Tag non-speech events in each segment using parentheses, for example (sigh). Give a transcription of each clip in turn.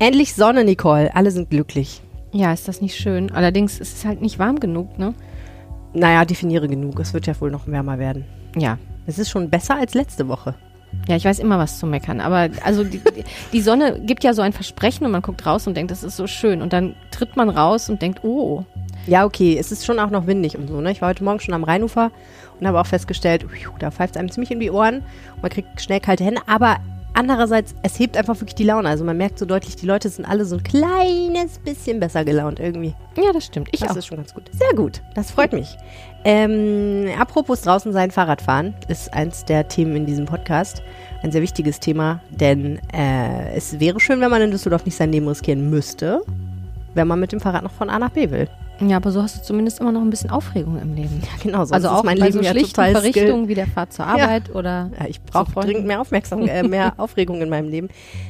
Endlich Sonne, Nicole. Alle sind glücklich. Ja, ist das nicht schön? Allerdings ist es halt nicht warm genug, ne? Naja, definiere genug. Es wird ja wohl noch wärmer werden. Ja. Es ist schon besser als letzte Woche. Ja, ich weiß immer was zu meckern, aber also die, die Sonne gibt ja so ein Versprechen und man guckt raus und denkt, das ist so schön und dann tritt man raus und denkt, oh. Ja, okay, es ist schon auch noch windig und so, ne? Ich war heute Morgen schon am Rheinufer und habe auch festgestellt, da pfeift es einem ziemlich in die Ohren und man kriegt schnell kalte Hände, aber andererseits, es hebt einfach wirklich die Laune. Also man merkt so deutlich, die Leute sind alle so ein kleines bisschen besser gelaunt irgendwie. Ja, das stimmt. Ich das auch. ist schon ganz gut. Sehr gut, das freut mich. Ähm, apropos draußen sein Fahrradfahren ist eins der Themen in diesem Podcast. Ein sehr wichtiges Thema, denn äh, es wäre schön, wenn man in Düsseldorf nicht sein Leben riskieren müsste, wenn man mit dem Fahrrad noch von A nach B will. Ja, aber so hast du zumindest immer noch ein bisschen Aufregung im Leben. Ja, genau. sonst also ist auch mein bei Leben so ja schlichten total Verrichtungen wie der Fahrt zur Ja. Arbeit oder Ja, ich brauche dringend mehr Aufmerksamkeit, äh, mehr (laughs) Aufregung in meinem Leben.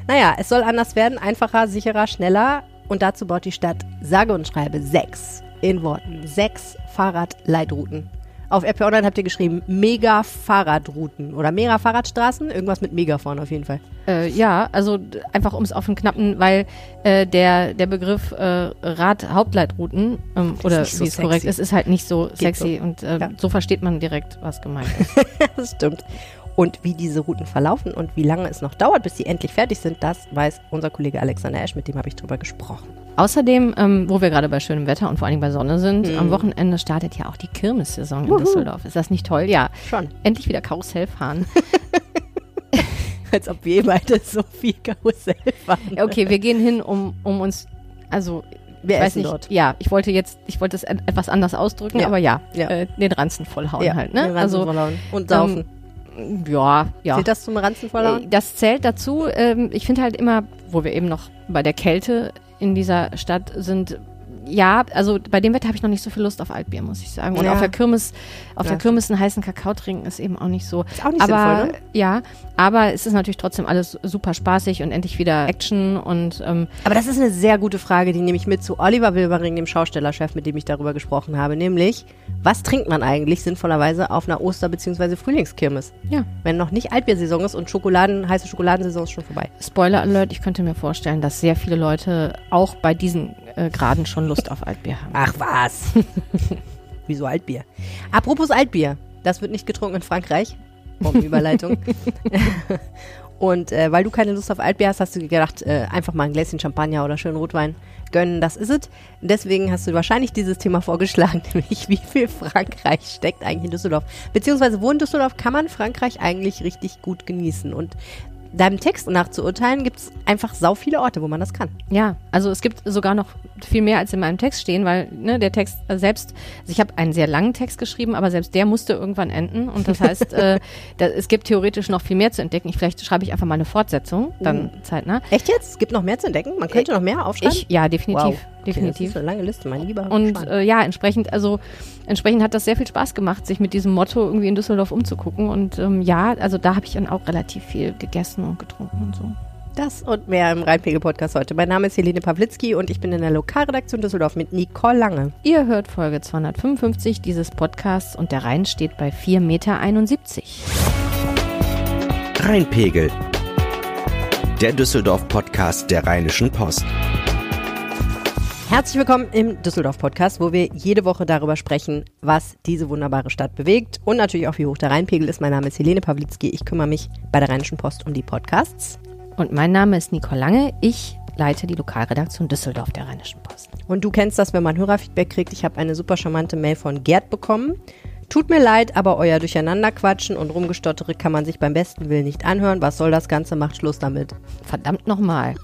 Naja, es soll anders werden, einfacher, sicherer, schneller. Und dazu baut die Stadt sage und schreibe sechs, in Worten, sechs Fahrradleitrouten. Auf RP Online habt ihr geschrieben, mega Fahrradrouten oder mega Fahrradstraßen, irgendwas mit mega vorne auf jeden Fall. Äh, ja, also einfach um es auf den knappen, weil äh, der, der Begriff äh, Rad-Hauptleitrouten ähm, oder so wie es korrekt ist, ist halt nicht so sexy und äh, Ja. so versteht man direkt, was gemeint ist. (laughs) das stimmt. Und wie diese Routen verlaufen und wie lange es noch dauert, bis sie endlich fertig sind, das weiß unser Kollege Alexander Esch, mit dem habe ich drüber gesprochen. Außerdem, ähm, wo wir gerade bei schönem Wetter und vor Dingen bei Sonne sind, Mhm. am Wochenende startet ja auch die Kirmessaison in Wuhu. Düsseldorf. Ist das nicht toll? Ja, Schon. endlich wieder Karussell fahren. (laughs) Als ob wir beide so viel Karussell fahren. Okay, wir gehen hin, um, um uns, also Wir ich weiß essen nicht, dort. ja, ich wollte jetzt, ich wollte es et- etwas anders ausdrücken, Ja. aber ja, Ja. Äh, den Ranzen vollhauen Ja, halt, ne? den Ranzen Also vollhauen. Und saufen. Ja, ja. Zählt das zum Ranzen Äh? Das zählt dazu. Ähm, ich finde halt immer, wo wir eben noch bei der Kälte in dieser Stadt sind, ja, also bei dem Wetter habe ich noch nicht so viel Lust auf Altbier, muss ich sagen. Und Ja. auf der Kirmes, auf Ja. der Kirmes einen heißen Kakao trinken ist eben auch nicht so. Ist auch nicht aber sinnvoll, ne? ja, aber es ist natürlich trotzdem alles super spaßig und endlich wieder Action und ähm, Aber das ist eine sehr gute Frage, die nehme ich mit zu Oliver Wilbering, dem Schaustellerchef, mit dem ich darüber gesprochen habe. Nämlich, was trinkt man eigentlich sinnvollerweise auf einer Oster- bzw. Frühlingskirmes? ja, Wenn noch nicht Altbiersaison ist und Schokoladen, heiße Schokoladensaison ist schon vorbei. Spoiler Alert, ich könnte mir vorstellen, dass sehr viele Leute auch bei diesen äh, Graden schon Lust auf Altbier haben. Ach was. (laughs) Wieso Altbier? Apropos Altbier. Das wird nicht getrunken in Frankreich. Bombenüberleitung. (laughs) (laughs) Und äh, weil du keine Lust auf Altbier hast, hast du gedacht, äh, einfach mal ein Gläschen Champagner oder schönen Rotwein gönnen, das ist es. Deswegen hast du wahrscheinlich dieses Thema vorgeschlagen, nämlich wie viel Frankreich steckt eigentlich in Düsseldorf. Beziehungsweise wo in Düsseldorf kann man Frankreich eigentlich richtig gut genießen. Und deinem Text nach zu urteilen, gibt es einfach sau viele Orte, wo man das kann. Ja, also es gibt sogar noch viel mehr als in meinem Text stehen, weil ne, der Text äh, selbst, also ich habe einen sehr langen Text geschrieben, aber selbst der musste irgendwann enden und das heißt, äh, (laughs) da, es gibt theoretisch noch viel mehr zu entdecken. Ich, vielleicht schreibe ich einfach mal eine Fortsetzung, dann zeitnah. Echt jetzt? Es gibt noch mehr zu entdecken? Man könnte noch mehr aufschreiben? Ich, ja, definitiv, Wow. Okay, definitiv. Das ist eine lange Liste, mein lieber. Und äh, ja, entsprechend, also entsprechend hat das sehr viel Spaß gemacht, sich mit diesem Motto irgendwie in Düsseldorf umzugucken. Und ähm, ja, also da habe ich dann auch relativ viel gegessen und getrunken und so. Das und mehr im Rheinpegel-Podcast heute. Mein Name ist Helene Pawlitzki und ich bin in der Lokalredaktion Düsseldorf mit Nicole Lange. Ihr hört Folge 255 dieses Podcasts und der Rhein steht bei 4,71 Meter. Rheinpegel. Der Düsseldorf-Podcast der Rheinischen Post. Herzlich willkommen im Düsseldorf-Podcast, wo wir jede Woche darüber sprechen, was diese wunderbare Stadt bewegt und natürlich auch, wie hoch der Rheinpegel ist. Mein Name ist Helene Pawlitzki. Ich kümmere mich bei der Rheinischen Post um die Podcasts. Und mein Name ist Nicole Lange. Ich leite die Lokalredaktion Düsseldorf der Rheinischen Post. Und du kennst das, wenn man Hörerfeedback kriegt. Ich habe eine super charmante Mail von Gerd bekommen. Tut mir leid, aber euer Durcheinanderquatschen und Rumgestottere kann man sich beim besten Willen nicht anhören. Was soll das Ganze? Macht Schluss damit. Verdammt nochmal.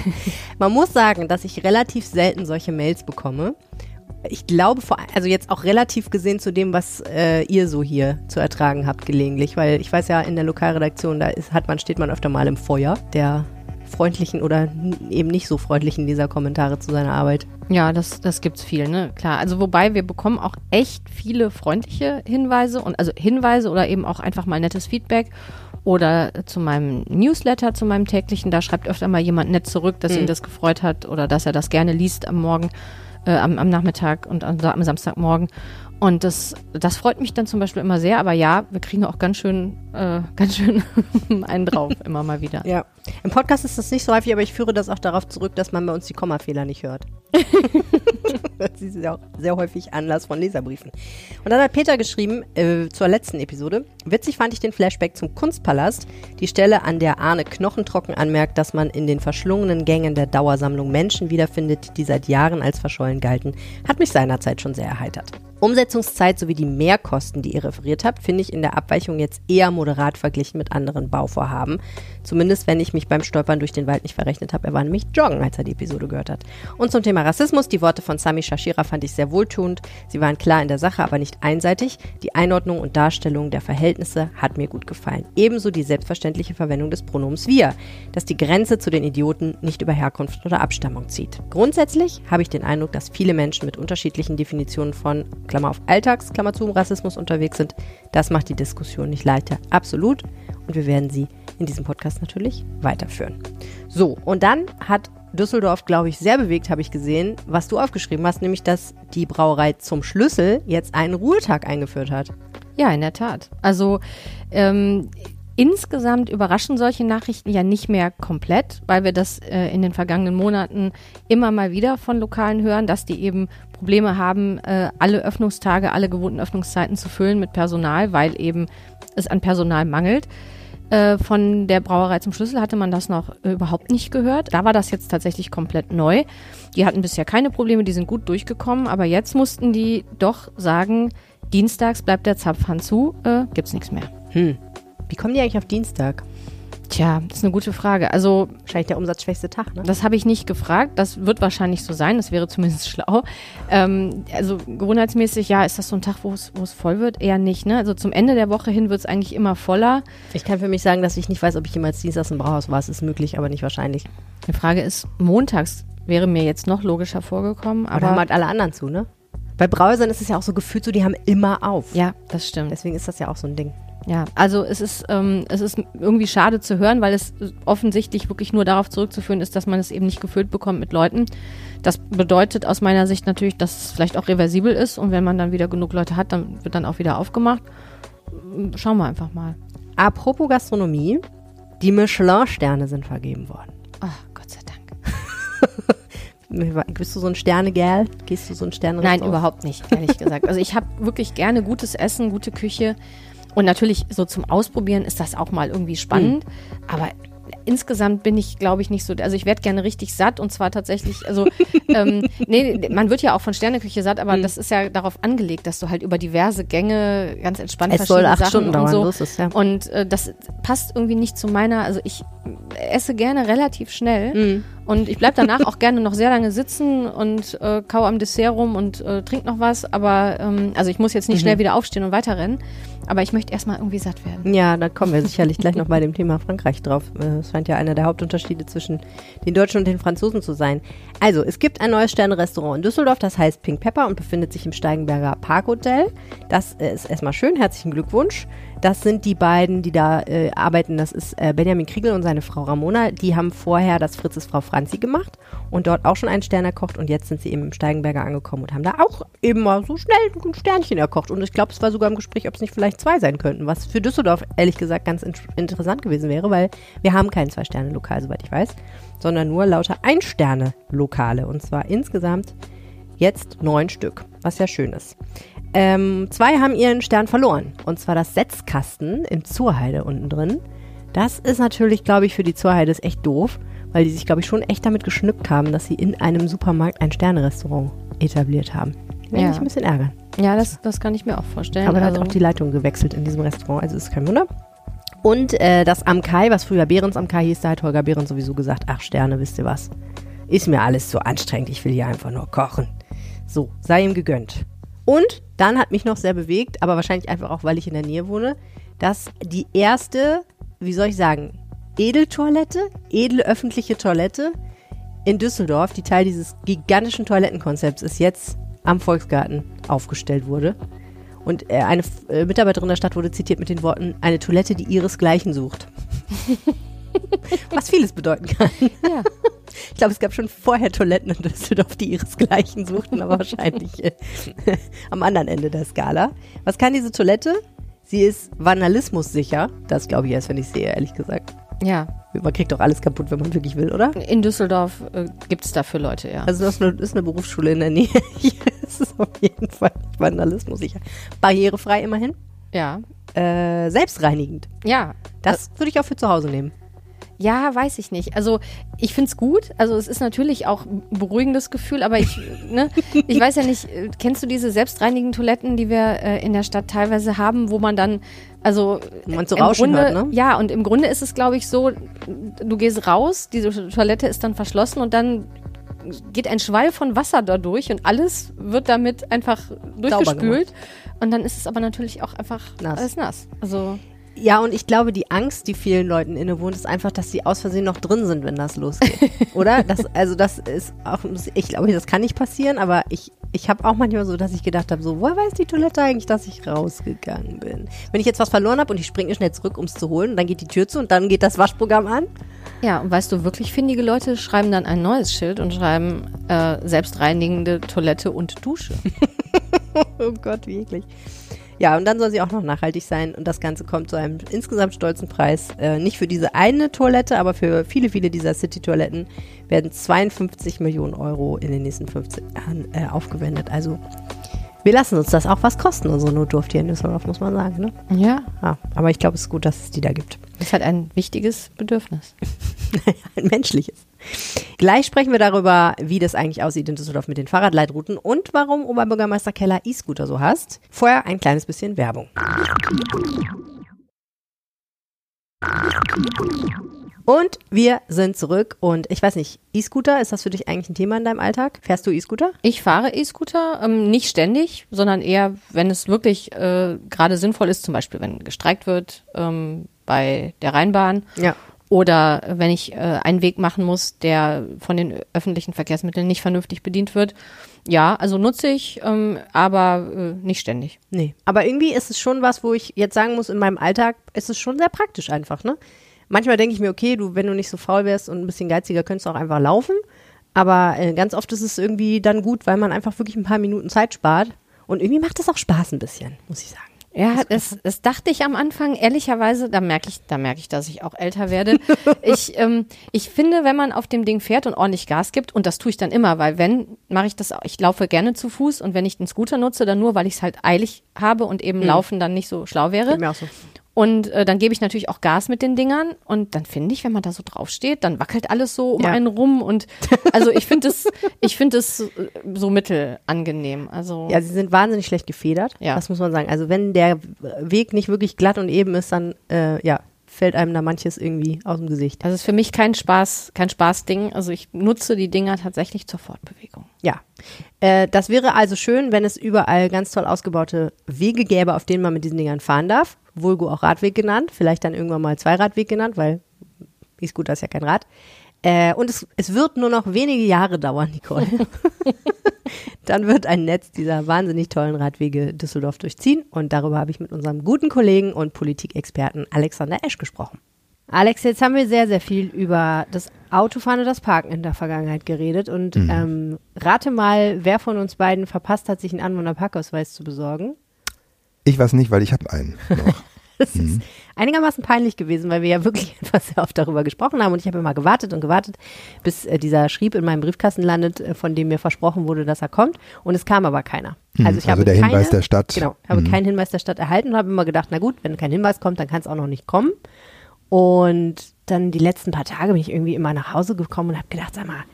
(laughs) Man muss sagen, dass ich relativ selten solche Mails bekomme. Ich glaube, vor, also jetzt auch relativ gesehen zu dem, was äh, ihr so hier zu ertragen habt gelegentlich, weil ich weiß ja, in der Lokalredaktion, da ist, hat man, steht man öfter mal im Feuer der freundlichen oder eben nicht so freundlichen dieser Kommentare zu seiner Arbeit. Ja, das, das gibt's viel, ne? Klar. Also wobei wir bekommen auch echt viele freundliche Hinweise und also Hinweise oder eben auch einfach mal nettes Feedback. Oder zu meinem Newsletter, zu meinem täglichen, da schreibt öfter mal jemand nett zurück, dass ihn das gefreut hat oder dass er das gerne liest am Morgen, äh, am, am Nachmittag und am, am Samstagmorgen. Und das, das freut mich dann zum Beispiel immer sehr. Aber ja, wir kriegen auch ganz schön, äh, (laughs) ganz schön einen drauf, (laughs) immer mal wieder. Ja. Im Podcast ist das nicht so häufig, aber ich führe das auch darauf zurück, dass man bei uns die Kommafehler nicht hört. (laughs) das ist ja auch sehr häufig Anlass von Leserbriefen. Und dann hat Peter geschrieben, äh, zur letzten Episode, witzig fand ich den Flashback zum Kunstpalast, die Stelle, an der Arne knochentrocken anmerkt, dass man in den verschlungenen Gängen der Dauersammlung Menschen wiederfindet, die seit Jahren als verschollen galten, hat mich seinerzeit schon sehr erheitert. Umsetzungszeit sowie die Mehrkosten, die ihr referiert habt, finde ich in der Abweichung jetzt eher moderat verglichen mit anderen Bauvorhaben. Zumindest wenn ich mich beim Stolpern durch den Wald nicht verrechnet habe. Er war nämlich joggen, als er die Episode gehört hat. Und zum Thema Rassismus, die Worte von Sami Shashira fand ich sehr wohltuend. Sie waren klar in der Sache, aber nicht einseitig. Die Einordnung und Darstellung der Verhältnisse hat mir gut gefallen. Ebenso die selbstverständliche Verwendung des Pronoms wir, dass die Grenze zu den Idioten nicht über Herkunft oder Abstammung zieht. Grundsätzlich habe ich den Eindruck, dass viele Menschen mit unterschiedlichen Definitionen von Klammer auf Alltags, Klammer zu, Rassismus unterwegs sind. Das macht die Diskussion nicht leichter. Absolut. Und wir werden sie in diesem Podcast natürlich weiterführen. So, und dann hat Düsseldorf, glaube ich, sehr bewegt, habe ich gesehen, was du aufgeschrieben hast, nämlich, dass die Brauerei zum Schlüssel jetzt einen Ruhetag eingeführt hat. Ja, in der Tat. Also ähm, insgesamt überraschen solche Nachrichten ja nicht mehr komplett, weil wir das äh, in den vergangenen Monaten immer mal wieder von Lokalen hören, dass die eben Probleme haben, äh, alle Öffnungstage, alle gewohnten Öffnungszeiten zu füllen mit Personal, weil eben es an Personal mangelt. Äh, von der Brauerei zum Schlüssel hatte man das noch äh, überhaupt nicht gehört. Da war das jetzt tatsächlich komplett neu. Die hatten bisher keine Probleme, die sind gut durchgekommen, aber jetzt mussten die doch sagen, dienstags bleibt der Zapfhahn zu, äh, gibt's nichts mehr. Hm. Wie kommen die eigentlich auf Dienstag? Tja, das ist eine gute Frage. Also Wahrscheinlich der umsatzschwächste Tag, ne? Das habe ich nicht gefragt. Das wird wahrscheinlich so sein. Das wäre zumindest (laughs) schlau. Ähm, also gewohnheitsmäßig, ja, ist das so ein Tag, wo es voll wird? Eher nicht. Ne? Also zum Ende der Woche hin wird es eigentlich immer voller. Ich kann für mich sagen, dass ich nicht weiß, ob ich jemals dienstags im Brauhaus war. Es ist möglich, aber nicht wahrscheinlich. Die Frage ist, montags wäre mir jetzt noch logischer vorgekommen. Aber da haben Aber halt alle anderen zu, ne? Bei Brauhäusern ist es ja auch so gefühlt so, die haben immer auf. ja, das stimmt. Deswegen ist das ja auch so ein Ding. Ja, also es ist, ähm, es ist irgendwie schade zu hören, weil es offensichtlich wirklich nur darauf zurückzuführen ist, dass man es eben nicht gefüllt bekommt mit Leuten. Das bedeutet aus meiner Sicht natürlich, dass es vielleicht auch reversibel ist und wenn man dann wieder genug Leute hat, dann wird dann auch wieder aufgemacht. Schauen wir einfach mal. Apropos Gastronomie, die Michelin-Sterne sind vergeben worden. Ach, Gott sei Dank. (laughs) Bist du so ein Sterne-Gal? Gehst du so ein sterne Nein, überhaupt nicht, ehrlich gesagt. Also ich habe wirklich gerne gutes Essen, gute Küche. Und natürlich so zum Ausprobieren ist das auch mal irgendwie spannend. Aber insgesamt bin ich, glaube ich, nicht so. Also ich werde gerne richtig satt und zwar tatsächlich, also (laughs) ähm, nee, man wird ja auch von Sterneküche satt, aber das ist ja darauf angelegt, dass du halt über diverse Gänge ganz entspannt Es soll acht Sachen Stunden und dauern, so. so ist ja. Und äh, das passt irgendwie nicht zu meiner, also ich esse gerne relativ schnell Mhm. und ich bleib danach auch gerne noch sehr lange sitzen und äh, kau am Dessert rum und äh, trink noch was, aber ähm, also ich muss jetzt nicht Mhm. schnell wieder aufstehen und weiterrennen, aber ich möchte erstmal irgendwie satt werden. Ja, da kommen wir sicherlich gleich noch bei dem Thema Frankreich drauf. Äh, Es scheint ja einer der Hauptunterschiede zwischen den Deutschen und den Franzosen zu sein. Also, es gibt ein neues Sterne-Restaurant in Düsseldorf, das heißt Pink Pepper und befindet sich im Steigenberger Parkhotel. Das äh, ist erstmal schön, herzlichen Glückwunsch. Das sind die beiden, die da äh, arbeiten. Das ist äh, Benjamin Kriegel und seine Frau Ramona. Die haben vorher das Fritzes Frau Franzi gemacht und dort auch schon einen Stern erkocht und jetzt sind sie eben im Steigenberger angekommen und haben da auch eben mal so schnell ein Sternchen erkocht. Und ich glaube, es war sogar im Gespräch, ob es nicht vielleicht zwei sein könnten, was für Düsseldorf ehrlich gesagt ganz in interessant gewesen wäre, weil wir haben kein Zwei-Sterne-Lokal, soweit ich weiß, sondern nur lauter Ein-Sterne-Lokale und zwar insgesamt jetzt neun Stück, was ja schön ist. Ähm, zwei haben ihren Stern verloren. Und zwar das Setzkasten im Zurheide unten drin. Das ist natürlich, glaube ich, für die Zurheide ist echt doof, weil die sich, glaube ich, schon echt damit geschnückt haben, dass sie in einem Supermarkt ein Sterne-Restaurant etabliert haben. Ja. sich ein bisschen ärgern. Ja, das, das kann ich mir auch vorstellen. Aber da hat also, auch die Leitung gewechselt in diesem Restaurant, also ist kein Wunder. Und äh, das Amkai, was früher Behrens Amkai hieß, da hat Holger Behrens sowieso gesagt, ach Sterne, wisst ihr was, ist mir alles zu anstrengend, ich will hier einfach nur kochen. So, sei ihm gegönnt. Und dann hat mich noch sehr bewegt, aber wahrscheinlich einfach auch, weil ich in der Nähe wohne, dass die erste, wie soll ich sagen, Edeltoilette, edle öffentliche Toilette in Düsseldorf, die Teil dieses gigantischen Toilettenkonzepts ist, jetzt am Volksgarten aufgestellt wurde. Und äh, eine äh, Mitarbeiterin der Stadt wurde zitiert mit den Worten, eine Toilette, die ihresgleichen sucht. (laughs) (laughs) Was vieles bedeuten kann. Ja. Ich glaube, es gab schon vorher Toiletten in Düsseldorf, die ihresgleichen suchten, aber wahrscheinlich äh, (laughs) am anderen Ende der Skala. Was kann diese Toilette? Sie ist vandalismussicher. Das glaube ich erst, wenn ich sehe, ehrlich gesagt. Ja, Man kriegt doch alles kaputt, wenn man wirklich will, oder? in Düsseldorf äh, gibt es dafür Leute, ja. Also das ist eine, ist eine Berufsschule in der Nähe. (laughs) Hier ist auf jeden Fall nicht vandalismussicher. Barrierefrei immerhin. ja. Äh, selbstreinigend. Ja, Das würde ich auch für zu Hause nehmen. Ja, weiß ich nicht. Also ich find's gut. Also es ist natürlich auch ein beruhigendes Gefühl, aber ich, (laughs) ne, ich weiß ja nicht, äh, kennst du diese selbstreinigenden Toiletten, die wir äh, in der Stadt teilweise haben, wo man dann, also Wo man im Rauschen Grunde, hört, ne? Ja, und im Grunde ist es, glaube ich, so, du gehst raus, diese Toilette ist dann verschlossen und dann geht ein Schwall von Wasser da durch und alles wird damit einfach durchgespült. Und dann ist es aber natürlich auch einfach Nass. alles nass. Also Ja, und ich glaube, die Angst, die vielen Leuten innewohnt, ist einfach, dass sie aus Versehen noch drin sind, wenn das losgeht. (laughs) Oder? Das, also das ist auch, ich glaube, das kann nicht passieren, aber ich, ich habe auch manchmal so, dass ich gedacht habe, so, woher weiß die Toilette eigentlich, dass ich rausgegangen bin? Wenn ich jetzt was verloren habe und ich springe schnell zurück, um es zu holen, dann geht die Tür zu und dann geht das Waschprogramm an. Ja, und weißt du, wirklich findige Leute schreiben dann ein neues Schild und schreiben äh, selbstreinigende Toilette und Dusche. (laughs) Oh Gott, wie eklig. Ja, und dann soll sie auch noch nachhaltig sein und das Ganze kommt zu einem insgesamt stolzen Preis. Äh, nicht für diese eine Toilette, aber für viele, viele dieser City-Toiletten werden 52 Millionen Euro in den nächsten 15 Jahren äh, aufgewendet. Also wir lassen uns das auch was kosten, unsere Notdurft hier in Düsseldorf, muss man sagen. Ne? Ja, Ja, aber ich glaube, es ist gut, dass es die da gibt. ist halt ein wichtiges Bedürfnis. (laughs) Ein menschliches. Gleich sprechen wir darüber, wie das eigentlich aussieht in Düsseldorf mit den Fahrradleitrouten und warum Oberbürgermeister Keller E-Scooter so hasst. Vorher ein kleines bisschen Werbung. Und wir sind zurück und ich weiß nicht, E-Scooter, ist das für dich eigentlich ein Thema in deinem Alltag? Fährst du E-Scooter? Ich fahre E-Scooter, ähm, nicht ständig, sondern eher, wenn es wirklich äh, gerade sinnvoll ist, zum Beispiel, wenn gestreikt wird ähm, bei der Rheinbahn Ja. Oder wenn ich äh, einen Weg machen muss, der von den öffentlichen Verkehrsmitteln nicht vernünftig bedient wird. Ja, also nutze ich, ähm, aber äh, nicht ständig. Nee. Aber irgendwie ist es schon was, wo ich jetzt sagen muss, in meinem Alltag ist es schon sehr praktisch einfach, ne? Manchmal denke ich mir, okay, du, wenn du nicht so faul wärst und ein bisschen geiziger, könntest du auch einfach laufen. Aber äh, ganz oft ist es irgendwie dann gut, weil man einfach wirklich ein paar Minuten Zeit spart. Und irgendwie macht es auch Spaß ein bisschen, muss ich sagen. Ja, das, das dachte ich am Anfang, ehrlicherweise, da merke ich, da merke ich, dass ich auch älter werde. (laughs) ich, ähm, ich finde, wenn man auf dem Ding fährt und ordentlich Gas gibt, und das tue ich dann immer, weil wenn, mache ich das auch, ich laufe gerne zu Fuß und wenn ich den Scooter nutze, dann nur, weil ich es halt eilig habe und eben Laufen dann nicht so schlau wäre. Geht mir auch so. Und äh, dann gebe ich natürlich auch Gas mit den Dingern und dann finde ich, wenn man da so draufsteht, dann wackelt alles so um Ja. einen rum und also ich finde es, ich finde es äh, so mittelangenehm. Also Ja, sie sind wahnsinnig schlecht gefedert. Ja. Das muss man sagen. Also wenn der Weg nicht wirklich glatt und eben ist, dann äh, ja, fällt einem da manches irgendwie aus dem Gesicht. Das ist für mich kein Spaß, kein Spaßding. Also ich nutze die Dinger tatsächlich zur Fortbewegung. Ja. Äh, das wäre also schön, wenn es überall ganz toll ausgebaute Wege gäbe, auf denen man mit diesen Dingern fahren darf. Vulgo auch Radweg genannt, vielleicht dann irgendwann mal Zweiradweg genannt, weil E-Scooter ist ja kein Rad. Äh, und es, es wird nur noch wenige Jahre dauern, Nicole. (laughs) dann wird ein Netz dieser wahnsinnig tollen Radwege Düsseldorf durchziehen. Und darüber habe ich mit unserem guten Kollegen und Politikexperten Alexander Esch gesprochen. Alex, jetzt haben wir sehr, sehr viel über das Autofahren und das Parken in der Vergangenheit geredet. Und ähm, rate mal, wer von uns beiden verpasst hat, sich einen Anwohnerparkausweis zu besorgen. Ich weiß nicht, weil ich habe einen noch. (laughs) Das ist einigermaßen peinlich gewesen, weil wir ja wirklich (laughs) etwas sehr oft darüber gesprochen haben und ich habe immer gewartet und gewartet, bis äh, dieser Schrieb in meinem Briefkasten landet, äh, von dem mir versprochen wurde, dass er kommt und es kam aber keiner. Hm, Also ich also habe der keine, Hinweis der Stadt. Genau, habe Mhm. keinen Hinweis der Stadt erhalten und habe immer gedacht, na gut, wenn kein Hinweis kommt, dann kann es auch noch nicht kommen. Und dann die letzten paar Tage bin ich irgendwie immer nach Hause gekommen und habe gedacht, sag mal,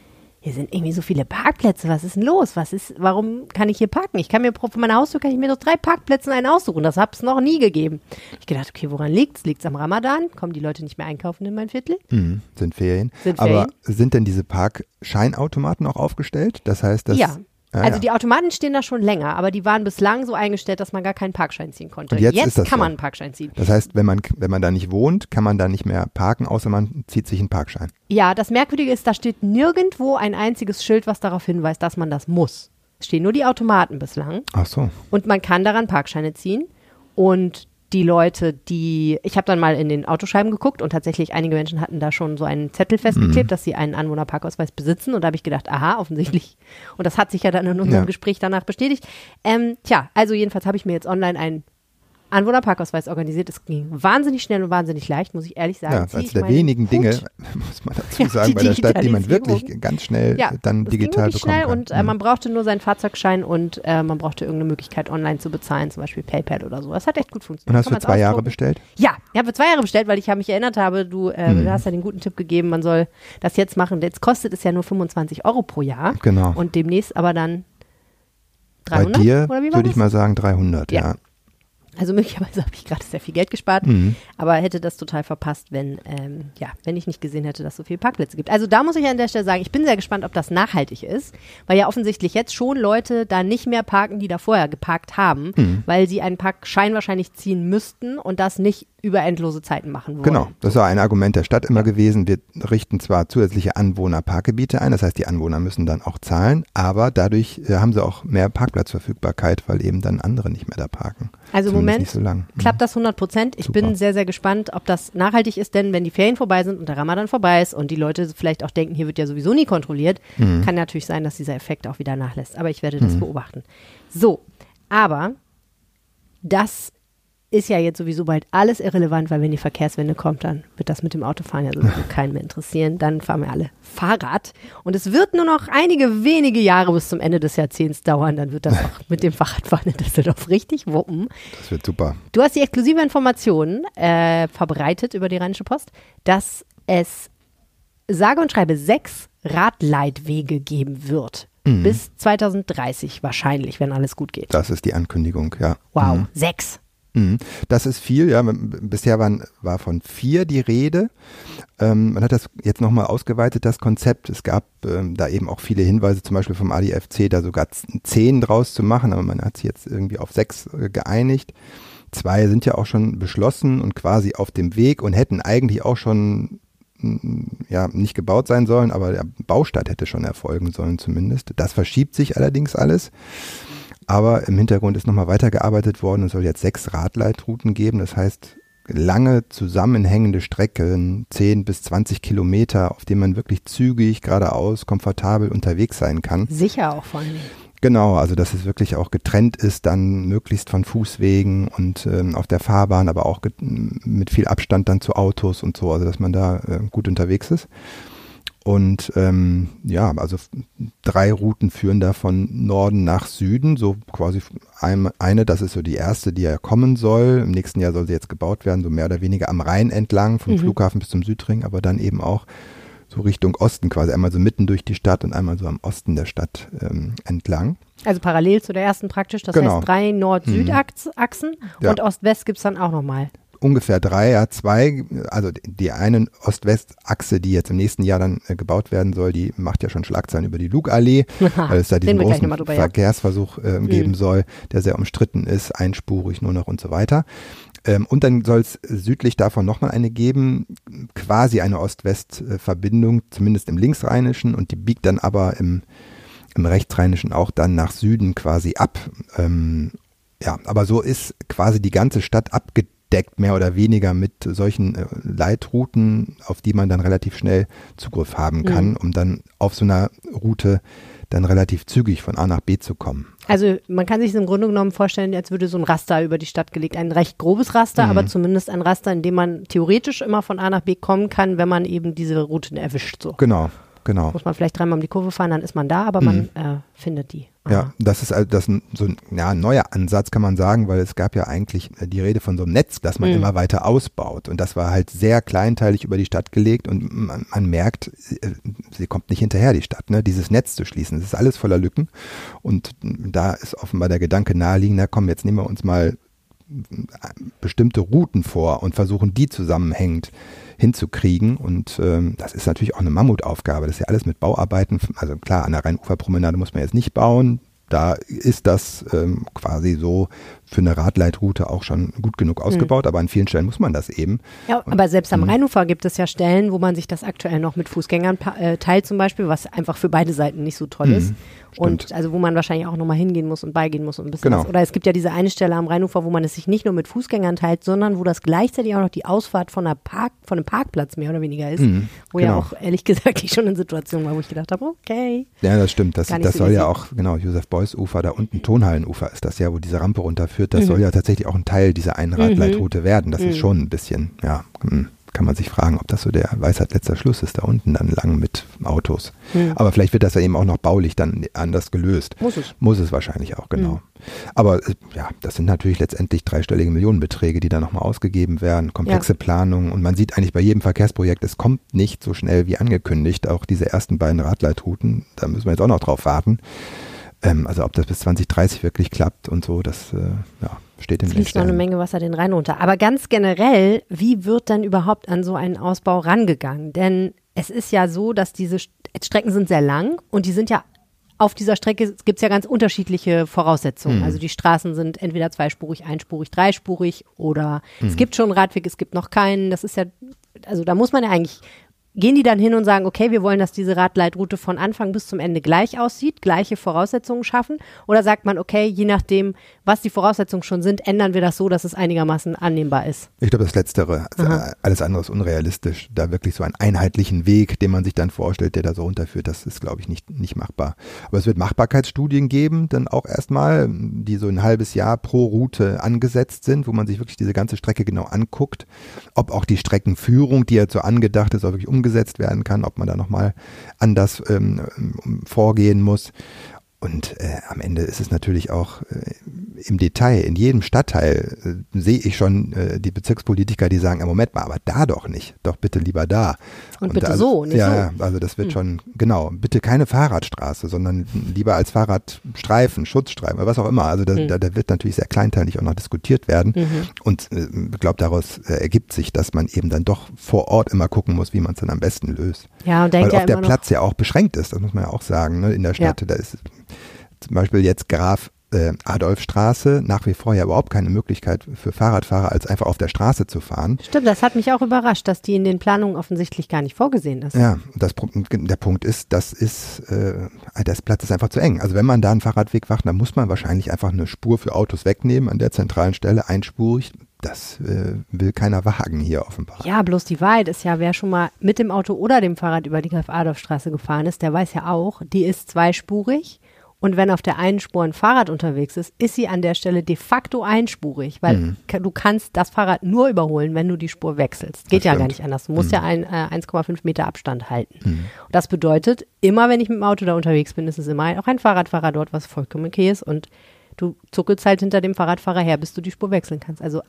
hier sind irgendwie so viele Parkplätze. Was ist denn los? Was ist, warum kann ich hier parken? Ich kann mir pro- von meiner Haustür kann ich mir doch drei Parkplätze einen aussuchen. Das habe es noch nie gegeben. Ich gedacht, okay, woran liegt's? Liegt's am Ramadan? Kommen die Leute nicht mehr einkaufen in mein Viertel? Mhm, sind Ferien. Sind Aber Ferien. sind denn diese Parkscheinautomaten auch aufgestellt? Das heißt, dass. ja. Ah, also ja. die Automaten stehen da schon länger, aber die waren bislang so eingestellt, dass man gar keinen Parkschein ziehen konnte. Und jetzt das kann so. man einen Parkschein ziehen. Das heißt, wenn man, wenn man da nicht wohnt, kann man da nicht mehr parken, außer man zieht sich einen Parkschein. Ja, das Merkwürdige ist, da steht nirgendwo ein einziges Schild, was darauf hinweist, dass man das muss. Es stehen nur die Automaten bislang Ach so. und man kann daran Parkscheine ziehen und die Leute, die, ich habe dann mal in den Autoscheiben geguckt und tatsächlich einige Menschen hatten da schon so einen Zettel festgeklebt, dass sie einen Anwohnerparkausweis besitzen und da habe ich gedacht, aha, offensichtlich. Und das hat sich ja dann in unserem Ja. Gespräch danach bestätigt. Ähm, tja, also jedenfalls habe ich mir jetzt online einen Anwohnerparkausweis organisiert. Es ging wahnsinnig schnell und wahnsinnig leicht, muss ich ehrlich sagen. Ja, ich der wenigen Hut. Dinge, (laughs) muss man dazu Ja, sagen, die bei der Stadt, die man wirklich ganz schnell Ja, dann digital ging bekommen schnell kann. und äh, man brauchte nur seinen Fahrzeugschein und äh, man brauchte irgendeine Möglichkeit online zu bezahlen, zum Beispiel PayPal oder so. Das hat echt gut funktioniert. und hast du zwei Jahre bestellt? Ja, ich habe für zwei Jahre bestellt, weil ich ja mich erinnert habe, du, äh, Mhm. du hast ja den guten Tipp gegeben, man soll das jetzt machen. Jetzt kostet es ja nur 25 Euro pro Jahr Genau. und demnächst aber dann Bei 300 dir oder wie war würde ich mal sagen 300, Ja. ja. Also möglicherweise (laughs) habe ich gerade sehr viel Geld gespart, Mhm. aber hätte das total verpasst, wenn, ähm, ja, wenn ich nicht gesehen hätte, dass es so viele Parkplätze gibt. Also da muss ich an der Stelle sagen, ich bin sehr gespannt, ob das nachhaltig ist, weil ja offensichtlich jetzt schon Leute da nicht mehr parken, die da vorher geparkt haben, Mhm. weil sie einen Parkschein wahrscheinlich ziehen müssten und das nicht über endlose Zeiten machen wollen. Genau, das war ein Argument der Stadt immer gewesen. Wir richten zwar zusätzliche Anwohnerparkgebiete ein, das heißt, die Anwohner müssen dann auch zahlen, aber dadurch äh, haben sie auch mehr Parkplatzverfügbarkeit, weil eben dann andere nicht mehr da parken. Also im Moment so lang. Mhm. klappt das 100 Prozent. Ich Super. bin sehr, sehr gespannt, ob das nachhaltig ist, denn wenn die Ferien vorbei sind und der Ramadan vorbei ist und die Leute vielleicht auch denken, hier wird ja sowieso nie kontrolliert, Mhm. kann natürlich sein, dass dieser Effekt auch wieder nachlässt. Aber ich werde das beobachten. So, aber das ist ja jetzt sowieso bald alles irrelevant, weil wenn die Verkehrswende kommt, dann wird das mit dem Autofahren ja sowieso (laughs) keinen mehr interessieren. Dann fahren wir alle Fahrrad. Und es wird nur noch einige wenige Jahre bis zum Ende des Jahrzehnts dauern. Dann wird das (laughs) auch mit dem Fahrradfahren in Düsseldorf richtig wuppen. Das wird super. Du hast die exklusive Information äh, verbreitet über die Rheinische Post, dass es sage und schreibe sechs Radleitwege geben wird. Bis 2030 wahrscheinlich, wenn alles gut geht. Das ist die Ankündigung, ja. Wow, Mhm. sechs. Mhm. Das ist viel, ja. Bisher waren, war von vier die Rede. Ähm, man hat das jetzt nochmal ausgeweitet, das Konzept. Es gab ähm, da eben auch viele Hinweise, zum Beispiel vom ADFC, da sogar zehn draus zu machen, aber man hat sich jetzt irgendwie auf sechs äh, geeinigt. Zwei sind ja auch schon beschlossen und quasi auf dem Weg und hätten eigentlich auch schon ja, nicht gebaut sein sollen, aber der Baustart hätte schon erfolgen sollen zumindest. Das verschiebt sich allerdings alles. Aber im Hintergrund ist nochmal weitergearbeitet worden. Es soll jetzt sechs Radleitrouten geben. Das heißt, lange zusammenhängende Strecken, 10 bis 20 Kilometer, auf denen man wirklich zügig, geradeaus, komfortabel unterwegs sein kann. Sicher auch vor allem. Genau, also dass es wirklich auch getrennt ist, dann möglichst von Fußwegen und ähm, auf der Fahrbahn, aber auch mit viel Abstand dann zu Autos und so, also dass man da äh, gut unterwegs ist. Und ähm, ja, also drei Routen führen da von Norden nach Süden, so quasi ein, eine, das ist so die erste, die ja kommen soll. Im nächsten Jahr soll sie jetzt gebaut werden, so mehr oder weniger am Rhein entlang, vom Mhm. Flughafen bis zum Südring, aber dann eben auch so Richtung Osten quasi, einmal so mitten durch die Stadt und einmal so am Osten der Stadt ähm, entlang. Also parallel zu der ersten praktisch. Das Genau. heißt drei Nord-Süd-Achsen Ja. und Ost-West gibt es dann auch nochmal. Ungefähr drei, ja, zwei, also die eine Ost-West-Achse, die jetzt im nächsten Jahr dann äh, gebaut werden soll, die macht ja schon Schlagzeilen über die Lugallee, (laughs) weil es da diesen großen drüber. Verkehrsversuch äh, geben Mhm. soll, der sehr umstritten ist, einspurig nur noch und so weiter. Ähm, und dann soll es südlich davon nochmal eine geben, quasi eine Ost-West-Verbindung, zumindest im Linksrheinischen, und die biegt dann aber im, im Rechtsrheinischen auch dann nach Süden quasi ab. Ähm, ja, aber so ist quasi die ganze Stadt abgedeckt, mehr oder weniger mit solchen äh, Leitrouten, auf die man dann relativ schnell Zugriff haben kann, Mhm. um dann auf so einer Route dann relativ zügig von A nach B zu kommen. Also man kann sich es im Grunde genommen vorstellen, als würde so ein Raster über die Stadt gelegt. Ein recht grobes Raster, Mhm. aber zumindest ein Raster, in dem man theoretisch immer von A nach B kommen kann, wenn man eben diese Routen erwischt. So. Genau, genau. Muss man vielleicht dreimal um die Kurve fahren, dann ist man da, aber man äh, findet die. Ja, Aha. das ist also das ein- so ein ja, ein neuer Ansatz, kann man sagen, weil es gab ja eigentlich äh, die Rede von so einem Netz, das man Mhm. immer weiter ausbaut. Und das war halt sehr kleinteilig über die Stadt gelegt und man, man merkt, äh, sie kommt nicht hinterher, die Stadt, ne, dieses Netz zu schließen. Es ist alles voller Lücken. Und da ist offenbar der Gedanke naheliegend, na komm, jetzt nehmen wir uns mal bestimmte Routen vor und versuchen die zusammenhängend hinzukriegen. Und ähm, das ist natürlich auch eine Mammutaufgabe. Das ist ja alles mit Bauarbeiten. Also klar, an der Rheinuferpromenade muss man jetzt nicht bauen. Da ist das ähm, quasi so für eine Radleitroute auch schon gut genug ausgebaut, aber an vielen Stellen muss man das eben. Ja, aber selbst am Rheinufer gibt es ja Stellen, wo man sich das aktuell noch mit Fußgängern äh, teilt zum Beispiel, was einfach für beide Seiten nicht so toll ist. Und also wo man wahrscheinlich auch nochmal hingehen muss und beigehen muss und ein bisschen Genau. was. Oder es gibt ja diese eine Stelle am Rheinufer, wo man es sich nicht nur mit Fußgängern teilt, sondern wo das gleichzeitig auch noch die Ausfahrt von, einer Park, von einem Parkplatz mehr oder weniger ist. wo ja genau. auch ehrlich (laughs) gesagt ich schon in Situationen war, wo ich gedacht habe, okay. Ja, das stimmt. Das, das so soll ja easy. auch, genau, Josef Beuys Ufer, da unten Tonhallenufer ist das ja, wo diese Rampe runterführt. Mhm. Das soll ja tatsächlich auch ein Teil dieser einen Radleitroute werden. Das ist schon ein bisschen, ja, hm, kann man sich fragen, ob das so der Weisheit letzter Schluss ist, da unten dann lang mit Autos. Aber vielleicht wird das ja eben auch noch baulich dann anders gelöst. Muss es. Muss es wahrscheinlich auch, genau. Aber äh, ja, das sind natürlich letztendlich dreistellige Millionenbeträge, die da nochmal ausgegeben werden, komplexe Planungen und man sieht eigentlich bei jedem Verkehrsprojekt, es kommt nicht so schnell wie angekündigt. Auch diese ersten beiden Radleitrouten, da müssen wir jetzt auch noch drauf warten. Ähm, also ob das bis 2030 wirklich klappt und so, das äh, ja, steht in den fließt noch eine. Menge Wasser den Rhein runter. Aber ganz generell, wie wird dann überhaupt an so einen Ausbau rangegangen? Denn es ist ja so, dass diese St- Strecken sind sehr lang und die sind ja auf dieser Strecke gibt es ja ganz unterschiedliche Voraussetzungen. Also die Straßen sind entweder zweispurig, einspurig, dreispurig oder es gibt schon einen Radweg, es gibt noch keinen. Das ist ja, also da muss man ja eigentlich Gehen die dann hin und sagen, okay, wir wollen, dass diese Radleitroute von Anfang bis zum Ende gleich aussieht, gleiche Voraussetzungen schaffen? Oder sagt man, okay, je nachdem, was die Voraussetzungen schon sind, ändern wir das so, dass es einigermaßen annehmbar ist? Ich glaube, das Letztere. Also, Aha. alles andere ist unrealistisch. Da wirklich so einen einheitlichen Weg, den man sich dann vorstellt, der da so runterführt, das ist, glaube ich, nicht, nicht machbar. Aber es wird Machbarkeitsstudien geben, dann auch erstmal, die so ein halbes Jahr pro Route angesetzt sind, wo man sich wirklich diese ganze Strecke genau anguckt. Ob auch die Streckenführung, die jetzt so angedacht ist, auch wirklich umgesetzt werden kann, ob man da nochmal anders ähm, vorgehen muss. Und äh, am Ende ist es natürlich auch äh, im Detail, in jedem Stadtteil äh, sehe ich schon äh, die Bezirkspolitiker, die sagen, ja, Moment mal, aber da doch nicht, doch bitte lieber da. Und bitte also, so, nicht ja, so. Hm. Ja, also das wird schon, genau, bitte keine Fahrradstraße, sondern lieber als Fahrradstreifen, Schutzstreifen, oder was auch immer. Also da, Hm. da, da wird natürlich sehr kleinteilig auch noch diskutiert werden. Mhm. Und äh, ich glaube, daraus äh, ergibt sich, dass man eben dann doch vor Ort immer gucken muss, wie man es dann am besten löst. Ja, und Weil ja der immer noch, Platz ja auch beschränkt ist, das muss man ja auch sagen, ne, in der Stadt. Da ist zum Beispiel jetzt Graf äh, Adolfstraße nach wie vor ja überhaupt keine Möglichkeit für Fahrradfahrer, als einfach auf der Straße zu fahren. stimmt, das hat mich auch überrascht, dass die in den Planungen offensichtlich gar nicht vorgesehen ist. Ja, das, der Punkt ist, das ist, äh, das Platz ist einfach zu eng. Also wenn man da einen Fahrradweg macht, dann muss man wahrscheinlich einfach eine Spur für Autos wegnehmen an der zentralen Stelle, einspurig. Das äh, will keiner wagen hier offenbar. Ja, bloß die Wahrheit ist ja, wer schon mal mit dem Auto oder dem Fahrrad über die Graf-Adolf-Straße gefahren ist, der weiß ja auch, die ist zweispurig. Und wenn auf der einen Spur ein Fahrrad unterwegs ist, ist sie an der Stelle de facto einspurig, weil Mhm. du kannst das Fahrrad nur überholen, wenn du die Spur wechselst. Geht Das ja gar stimmt. nicht anders. Du musst ja ein, äh, 1,5 Meter Abstand halten. Mhm. Und das bedeutet, immer wenn ich mit dem Auto da unterwegs bin, ist es immer auch ein Fahrradfahrer dort, was vollkommen okay ist. Und du zuckelst halt hinter dem Fahrradfahrer her, bis du die Spur wechseln kannst. Also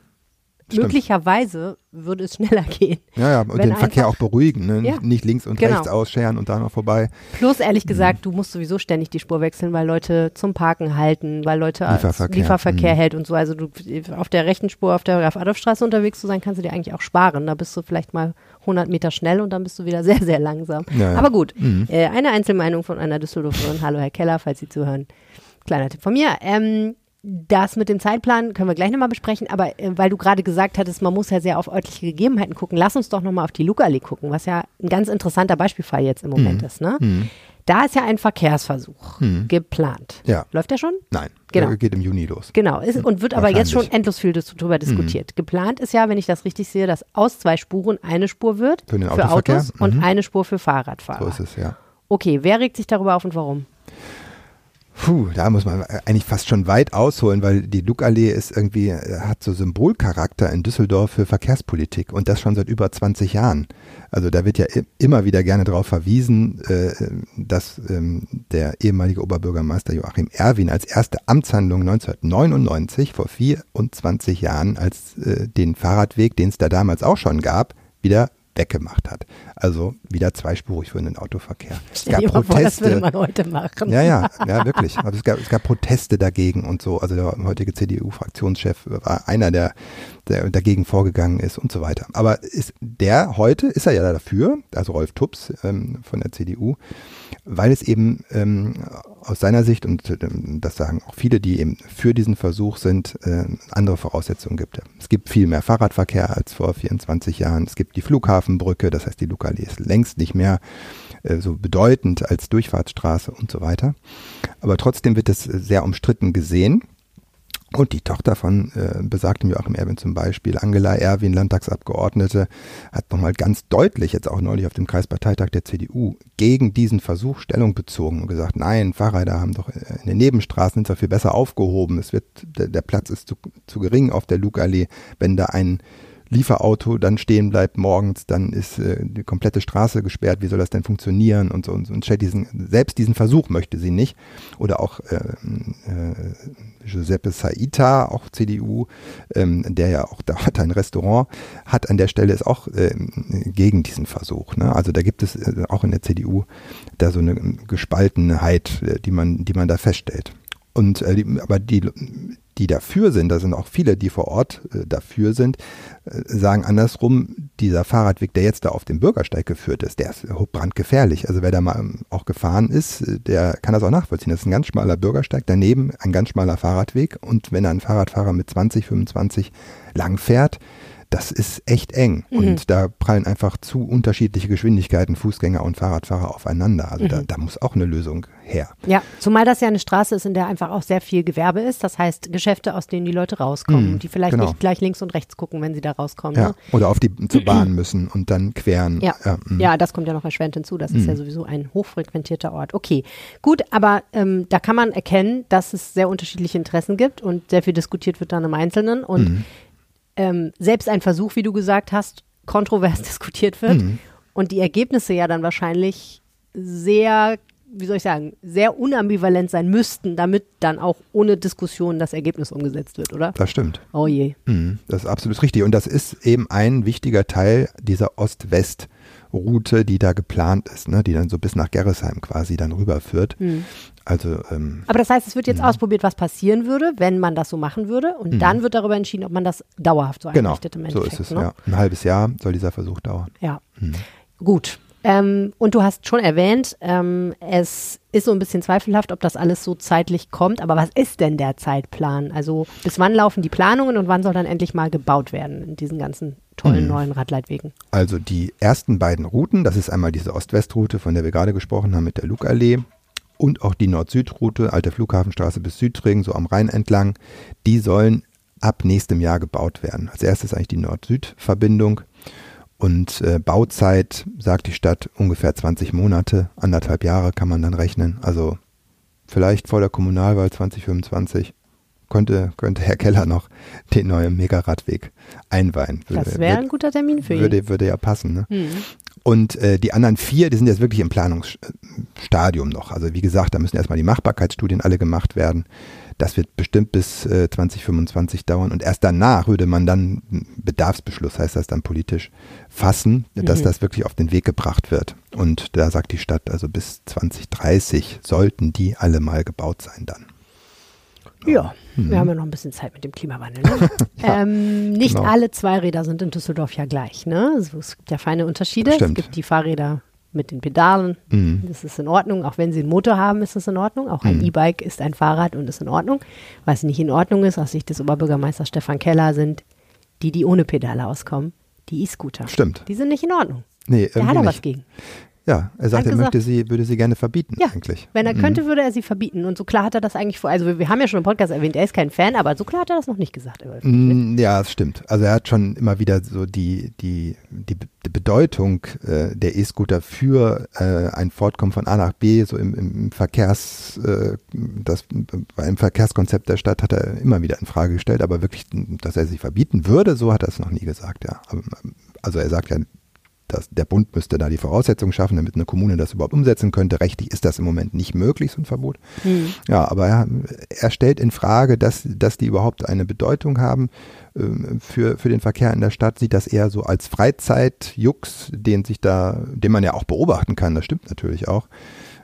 Stimmt. möglicherweise würde es schneller (laughs) gehen. Ja, ja, und den Verkehr auch beruhigen, ne? Ja. nicht, links und Genau. rechts ausscheren und da noch vorbei. Plus, ehrlich Mhm. gesagt, du musst sowieso ständig die Spur wechseln, weil Leute zum Parken halten, weil Leute Lieferverkehr. Lieferverkehr Mhm. hält und so. Also du auf der rechten Spur auf der Graf-Adolf-Straße unterwegs zu sein, kannst du dir eigentlich auch sparen. Da bist du vielleicht mal 100 Meter schnell und dann bist du wieder (laughs) sehr, sehr langsam. Ja, ja. Aber gut, Mhm. äh, eine Einzelmeinung von einer Düsseldorferin. Hallo Herr Keller, falls Sie zuhören. Kleiner Tipp von mir. Ähm, das mit dem Zeitplan können wir gleich nochmal besprechen, aber äh, weil du gerade gesagt hattest, man muss ja sehr auf örtliche Gegebenheiten gucken, lass uns doch nochmal auf die Lugallee gucken, was ja ein ganz interessanter Beispielfall jetzt im Moment ist. Ne? Da ist ja ein Verkehrsversuch geplant. Ja. Läuft der schon? Nein, Genau. der geht im Juni los. Genau, ist, und wird aber jetzt schon endlos viel dis- drüber diskutiert. Geplant ist ja, wenn ich das richtig sehe, dass aus zwei Spuren eine Spur wird Für den Autoverkehr. Autos und Mhm. eine Spur für Fahrradfahrer. So ist es, ja. Okay, wer regt sich darüber auf und warum? Puh, da muss man eigentlich fast schon weit ausholen, weil die Lugallee ist irgendwie, äh, hat so Symbolcharakter in Düsseldorf für Verkehrspolitik und das schon seit über 20 Jahren. Also da wird ja immer wieder gerne darauf verwiesen, äh, dass ähm, der ehemalige Oberbürgermeister Joachim Erwin als erste Amtshandlung 1999, vor 24 Jahren, als äh, den Fahrradweg, den es da damals auch schon gab, wieder weggemacht hat. Also wieder zweispurig für den Autoverkehr. Es dir mal vor, das würde man heute machen. ja, ja, ja, wirklich. Also es gab, es gab Proteste dagegen und so. Also der heutige CDU-Fraktionschef war einer der, der dagegen vorgegangen ist und so weiter. Aber ist der heute ist er ja dafür, also Rolf Tubbs ähm, von der CDU, weil es eben ähm, aus seiner Sicht, und ähm, das sagen auch viele, die eben für diesen Versuch sind, äh, andere Voraussetzungen gibt. Es gibt viel mehr Fahrradverkehr als vor 24 Jahren. Es gibt die Flughafenbrücke, das heißt, die Lukali ist längst nicht mehr äh, so bedeutend als Durchfahrtsstraße und so weiter. Aber trotzdem wird es sehr umstritten gesehen. Und die Tochter von äh, besagtem Joachim Erwin zum Beispiel, Angela Erwin, Landtagsabgeordnete, hat nochmal ganz deutlich, jetzt auch neulich auf dem Kreisparteitag der CDU, gegen diesen Versuch Stellung bezogen und gesagt, nein, Fahrräder haben doch äh, in den Nebenstraßen sind zwar viel besser aufgehoben. Es wird, der, der Platz ist zu, zu gering auf der Lugallee, wenn da ein Lieferauto dann stehen bleibt morgens, dann ist äh, die komplette Straße gesperrt, wie soll das denn funktionieren und so und, und stellt diesen, selbst diesen Versuch möchte sie nicht. Oder auch äh, äh, Giuseppe Saita, auch CDU, ähm, der ja auch da hat ein Restaurant, hat an der Stelle ist auch äh, gegen diesen Versuch. Ne? Also da gibt es äh, auch in der CDU da so eine Gespaltenheit, äh, die man, die man da feststellt. Und äh, aber die die dafür sind, da sind auch viele, die vor Ort äh, dafür sind, äh, sagen andersrum, dieser Fahrradweg, der jetzt da auf dem Bürgersteig geführt ist, der ist brandgefährlich. Also wer da mal ähm, auch gefahren ist, äh, der kann das auch nachvollziehen. Das ist ein ganz schmaler Bürgersteig, daneben ein ganz schmaler Fahrradweg und wenn ein Fahrradfahrer mit 20, 25 lang fährt, das ist echt eng. Mhm. Und da prallen einfach zu unterschiedliche Geschwindigkeiten Fußgänger und Fahrradfahrer aufeinander. Also mhm. da, da, muss auch eine Lösung her. Ja, zumal das ja eine Straße ist, in der einfach auch sehr viel Gewerbe ist. Das heißt, Geschäfte, aus denen die Leute rauskommen, mhm, die vielleicht genau. nicht gleich links und rechts gucken, wenn sie da rauskommen. Ja. Ne? Oder auf die (clears throat) zur Bahn müssen und dann queren. Ja, mhm. ja das kommt ja noch erschwerend hinzu. Das ist ja mhm. sowieso ein hochfrequentierter Ort. Okay, gut, aber ähm, da kann man erkennen, dass es sehr unterschiedliche Interessen gibt und sehr viel diskutiert wird dann im Einzelnen. Und mhm ähm, selbst ein Versuch, wie du gesagt hast, kontrovers (laughs) diskutiert wird mhm. und die Ergebnisse ja dann wahrscheinlich sehr, wie soll ich sagen, sehr unambivalent sein müssten, damit dann auch ohne Diskussion das Ergebnis umgesetzt wird, oder? Das stimmt. Oh je. Mhm, das ist absolut richtig. Und das ist eben ein wichtiger Teil dieser Ost-West- Route, die da geplant ist, ne, die dann so bis nach Gerresheim quasi dann rüberführt. Mhm. Also, ähm, Aber das heißt, es wird jetzt mh. ausprobiert, was passieren würde, wenn man das so machen würde. Und mhm. dann wird darüber entschieden, ob man das dauerhaft so genau, einrichtet im Endeffekt. So ist es, ne? ja. Ein halbes Jahr soll dieser Versuch dauern. Ja. Mhm. Gut. Ähm, und du hast schon erwähnt, ähm, es ist so ein bisschen zweifelhaft, ob das alles so zeitlich kommt. Aber was ist denn der Zeitplan? Also bis wann laufen die Planungen und wann soll dann endlich mal gebaut werden in diesen ganzen tollen mhm. neuen Radleitwegen? Also die ersten beiden Routen, das ist einmal diese Ost-West-Route, von der wir gerade gesprochen haben mit der Lugallee und auch die Nord-Süd-Route, alte Flughafenstraße bis Südring, so am Rhein entlang, die sollen ab nächstem Jahr gebaut werden. Als erstes eigentlich die Nord-Süd-Verbindung und äh, Bauzeit, sagt die Stadt, ungefähr 20 Monate, anderthalb Jahre kann man dann rechnen. Also vielleicht vor der Kommunalwahl 2025 könnte, könnte Herr Keller noch den neuen Megaradweg einweihen. Das wäre ein guter Termin für ihn. Würde, würde ja passen. Ne? Mhm. Und äh, die anderen vier, die sind jetzt wirklich im Planungsstadium noch. Also wie gesagt, da müssen erstmal die Machbarkeitsstudien alle gemacht werden. Das wird bestimmt bis äh, 2025 dauern. Und erst danach würde man dann Bedarfsbeschluss, heißt das dann politisch, fassen, dass mhm. das wirklich auf den Weg gebracht wird. Und da sagt die Stadt, also bis 2030 sollten die alle mal gebaut sein dann. Ja, mhm. wir haben ja noch ein bisschen Zeit mit dem Klimawandel. Ne? (laughs) ja, ähm, nicht genau. alle Zweiräder sind in Düsseldorf ja gleich. Ne? Also es gibt ja feine Unterschiede. Stimmt. Es gibt die Fahrräder mit den Pedalen. Mhm. Das ist in Ordnung. Auch wenn sie einen Motor haben, ist das in Ordnung. Auch ein mhm. E-Bike ist ein Fahrrad und ist in Ordnung. Was nicht in Ordnung ist, aus Sicht des Oberbürgermeisters Stefan Keller, sind die, die ohne Pedale auskommen, die E-Scooter. Stimmt. Die sind nicht in Ordnung. Nee, Der hat da was gegen. Ja, er sagt, er möchte sie, würde sie gerne verbieten ja, eigentlich. Wenn er mhm. könnte, würde er sie verbieten. Und so klar hat er das eigentlich vor. Also wir, wir, haben ja schon im Podcast erwähnt, er ist kein Fan, aber so klar hat er das noch nicht gesagt. Mm, ja, das stimmt. Also er hat schon immer wieder so die, die, die, die Bedeutung äh, der E-Scooter für äh, ein Fortkommen von A nach B, so im, im Verkehrs, äh, das, im Verkehrskonzept der Stadt hat er immer wieder in Frage gestellt, aber wirklich, dass er sie verbieten würde, so hat er es noch nie gesagt, ja. Also er sagt ja, das, der Bund müsste da die Voraussetzungen schaffen, damit eine Kommune das überhaupt umsetzen könnte. Rechtlich ist das im Moment nicht möglich, so ein Verbot. Hm. Ja, aber er, er stellt in Frage, dass, dass die überhaupt eine Bedeutung haben ähm, für, für den Verkehr in der Stadt, sieht das eher so als Freizeitjux, den sich da, den man ja auch beobachten kann, das stimmt natürlich auch.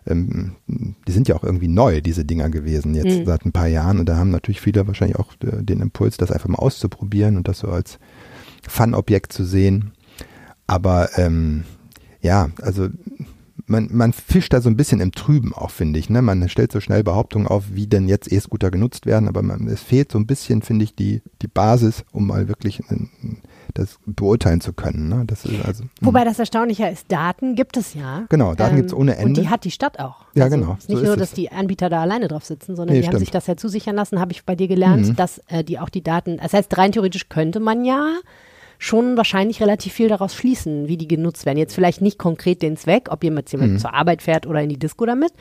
Ähm, die sind ja auch irgendwie neu, diese Dinger gewesen, jetzt Mhm. seit ein paar Jahren. Und da haben natürlich viele wahrscheinlich auch äh, den Impuls, das einfach mal auszuprobieren und das so als Fun-Objekt zu sehen. Aber ähm, ja, also man, man fischt da so ein bisschen im Trüben auch, finde ich. Ne? Man stellt so schnell Behauptungen auf, wie denn jetzt E-Scooter genutzt werden, aber man, es fehlt so ein bisschen, finde ich, die, die Basis, um mal wirklich äh, das beurteilen zu können. Ne? Das ist also, Wobei das Erstaunliche ist, Daten gibt es ja. Genau, Daten gibt's ohne Und Ende. die hat die Stadt auch. Ja, also genau, Es ist nicht so nur, es. dass die Anbieter da alleine drauf sitzen, sondern Nee, die haben stimmt. sich das ja zusichern lassen, habe ich bei dir gelernt, Mhm. dass äh, die auch die Daten, das heißt rein theoretisch könnte man ja schon wahrscheinlich relativ viel daraus schließen, wie die genutzt werden. Jetzt vielleicht nicht konkret den Zweck, ob jemand, Mhm. jemand zur Arbeit fährt oder in die Disco damit,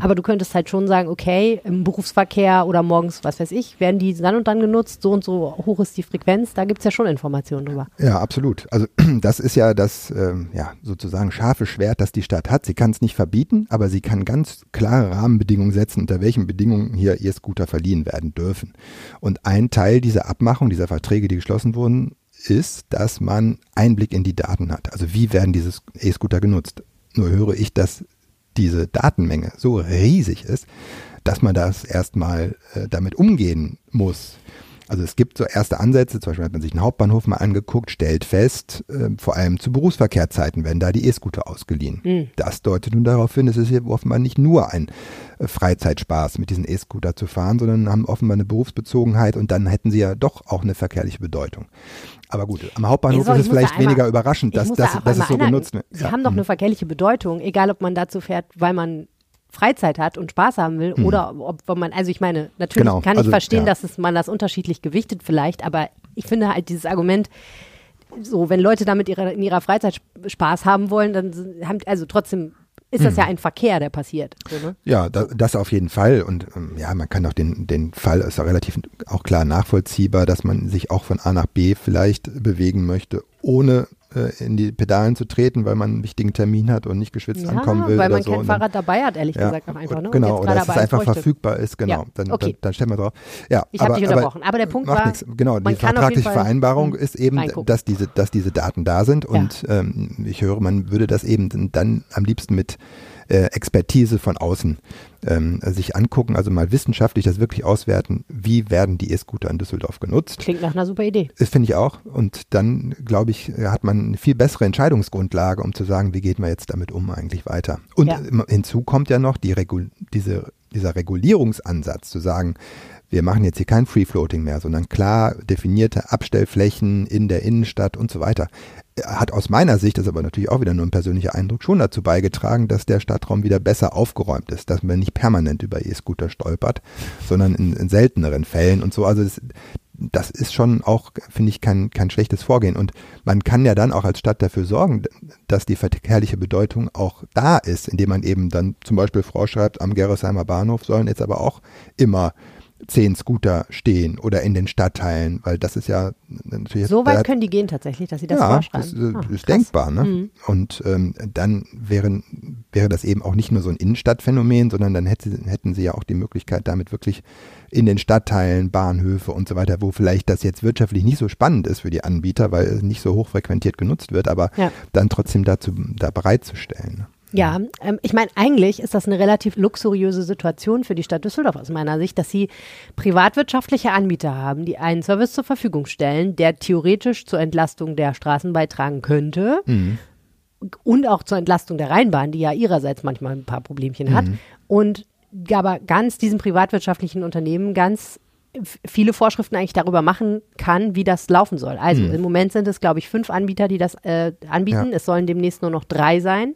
aber du könntest halt schon sagen, okay, im Berufsverkehr oder morgens, was weiß ich, werden die dann und dann genutzt, so und so hoch ist die Frequenz, da gibt es ja schon Informationen drüber. Ja, absolut. Also (clears throat) das ist ja das ähm, ja, sozusagen scharfe Schwert, das die Stadt hat. Sie kann es nicht verbieten, aber sie kann ganz klare Rahmenbedingungen setzen, unter welchen Bedingungen hier E-Scooter verliehen werden dürfen. Und ein Teil dieser Abmachung, dieser Verträge, die geschlossen wurden, ist, dass man Einblick in die Daten hat. Also wie werden diese E-Scooter genutzt? Nur höre ich, dass diese Datenmenge so riesig ist, dass man das erstmal äh, damit umgehen muss. Also es gibt so erste Ansätze, zum Beispiel hat man sich einen Hauptbahnhof mal angeguckt, stellt fest, äh, vor allem zu Berufsverkehrzeiten werden da die E-Scooter ausgeliehen. Das deutet nun darauf hin, es ist hier offenbar nicht nur ein äh, Freizeitspaß, mit diesen E-Scooter zu fahren, sondern haben offenbar eine Berufsbezogenheit und dann hätten sie ja doch auch eine verkehrliche Bedeutung. Aber gut, am Hauptbahnhof So, ist es vielleicht einmal- weniger überraschend, dass, muss da dass, dass es so einhaken. genutzt wird. Sie haben doch eine verkehrliche Bedeutung, egal ob man dazu fährt, weil man Freizeit hat und Spaß haben will oder ob man, also ich meine, natürlich Hm. Genau, kann ich also, verstehen, ja. dass es, man das unterschiedlich gewichtet vielleicht, aber ich finde halt dieses Argument, so, wenn Leute damit ihre, in ihrer Freizeit Sp- Spaß haben wollen, dann haben, also trotzdem ist das ja ein Verkehr, der passiert. So, ne? Ja, da, das auf jeden Fall. Und ähm, ja, man kann auch den, den Fall, ist ja relativ auch klar nachvollziehbar, dass man sich auch von A nach B vielleicht bewegen möchte, ohne äh, in die Pedalen zu treten, weil man einen wichtigen Termin hat und nicht geschwitzt Ja, ankommen will. weil man so. kein Und dann- Fahrrad dabei hat, ehrlich ja, gesagt auch einfach. Ne? Genau, oder dass es aber einfach bräuchte. verfügbar ist, genau. Ja, Dann, okay. dann, dann stellen wir drauf. Ja, Ich hab aber, dich unterbrochen, aber der Punkt macht war- nichts. Genau, die vertragliche Vereinbarung hm, ist eben, reingucken. dass diese, dass diese Daten da sind und ähm, ich höre, man würde das eben dann am liebsten mit äh, Expertise von außen ähm, sich angucken, also mal wissenschaftlich das wirklich auswerten, wie werden die E-Scooter in Düsseldorf genutzt. Klingt nach einer super Idee. Das finde ich auch. Und dann, glaube ich, hat man eine viel bessere Entscheidungsgrundlage, um zu sagen, wie geht man jetzt damit um eigentlich weiter. Und Ja. hinzu kommt ja noch die Regul diese, dieser Regulierungsansatz, zu sagen, wir machen jetzt hier kein Free-Floating mehr, sondern klar definierte Abstellflächen in der Innenstadt und so weiter. Hat aus meiner Sicht, das ist aber natürlich auch wieder nur ein persönlicher Eindruck, schon dazu beigetragen, dass der Stadtraum wieder besser aufgeräumt ist, dass man nicht permanent über E-Scooter stolpert, sondern in, in selteneren Fällen und so. Also das, das ist schon auch, finde ich, kein, kein schlechtes Vorgehen. Und man kann ja dann auch als Stadt dafür sorgen, dass die verkehrliche Bedeutung auch da ist, indem man eben dann zum Beispiel vorschreibt, am Gerresheimer Bahnhof sollen jetzt aber auch immer zehn Scooter stehen oder in den Stadtteilen, weil das ist ja natürlich So weit können die gehen tatsächlich, dass sie das ja, vorschreiben. das äh, Ah, ist krass. denkbar. Ne? Mhm. Und ähm, dann wären, wäre das eben auch nicht nur so ein Innenstadtphänomen, sondern dann hätte, hätten sie ja auch die Möglichkeit, damit wirklich in den Stadtteilen, Bahnhöfe und so weiter, wo vielleicht das jetzt wirtschaftlich nicht so spannend ist für die Anbieter, weil es nicht so hochfrequentiert genutzt wird, aber Ja. dann trotzdem dazu da bereitzustellen. Ja, ähm, ich meine, eigentlich ist das eine relativ luxuriöse Situation für die Stadt Düsseldorf aus meiner Sicht, dass sie privatwirtschaftliche Anbieter haben, die einen Service zur Verfügung stellen, der theoretisch zur Entlastung der Straßen beitragen könnte und auch zur Entlastung der Rheinbahn, die ja ihrerseits manchmal ein paar Problemchen hat. Und aber ganz diesen privatwirtschaftlichen Unternehmen ganz viele Vorschriften eigentlich darüber machen kann, wie das laufen soll. Also im Moment sind es, glaube ich, fünf Anbieter, die das äh, anbieten. Ja. Es sollen demnächst nur noch drei sein.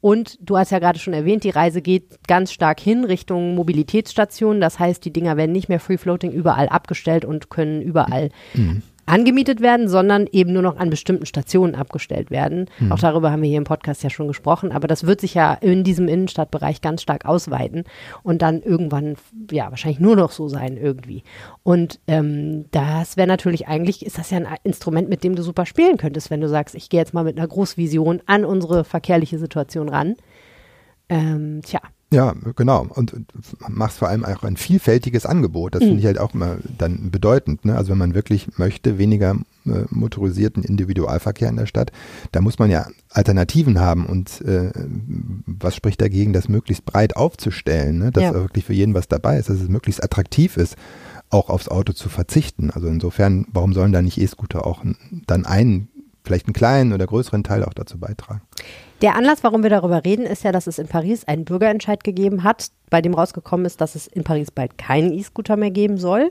Und du hast ja gerade schon erwähnt, die Reise geht ganz stark hin Richtung Mobilitätsstationen. Das heißt, die Dinger werden nicht mehr free floating überall abgestellt und können überall angemietet werden, sondern eben nur noch an bestimmten Stationen abgestellt werden. Hm. Auch darüber haben wir hier im Podcast ja schon gesprochen, aber das wird sich ja in diesem Innenstadtbereich ganz stark ausweiten und dann irgendwann, ja, wahrscheinlich nur noch so sein irgendwie. Und ähm, das wäre natürlich eigentlich, ist das ja ein Instrument, mit dem du super spielen könntest, wenn du sagst, ich gehe jetzt mal mit einer Großvision an unsere verkehrliche Situation ran. Ähm, tja, Ja, genau. Und, machst vor allem auch ein vielfältiges Angebot. Das finde ich halt auch immer dann bedeutend. Ne? Also wenn man wirklich möchte, weniger äh, motorisierten Individualverkehr in der Stadt, da muss man ja Alternativen haben. Und äh, was spricht dagegen, das möglichst breit aufzustellen, ne? dass Ja. wirklich für jeden was dabei ist, dass es möglichst attraktiv ist, auch aufs Auto zu verzichten. Also insofern, warum sollen da nicht E-Scooter auch dann einen, vielleicht einen kleinen oder größeren Teil auch dazu beitragen? Der Anlass, warum wir darüber reden, ist ja, dass es in Paris einen Bürgerentscheid gegeben hat, bei dem rausgekommen ist, dass es in Paris bald keinen E-Scooter mehr geben soll.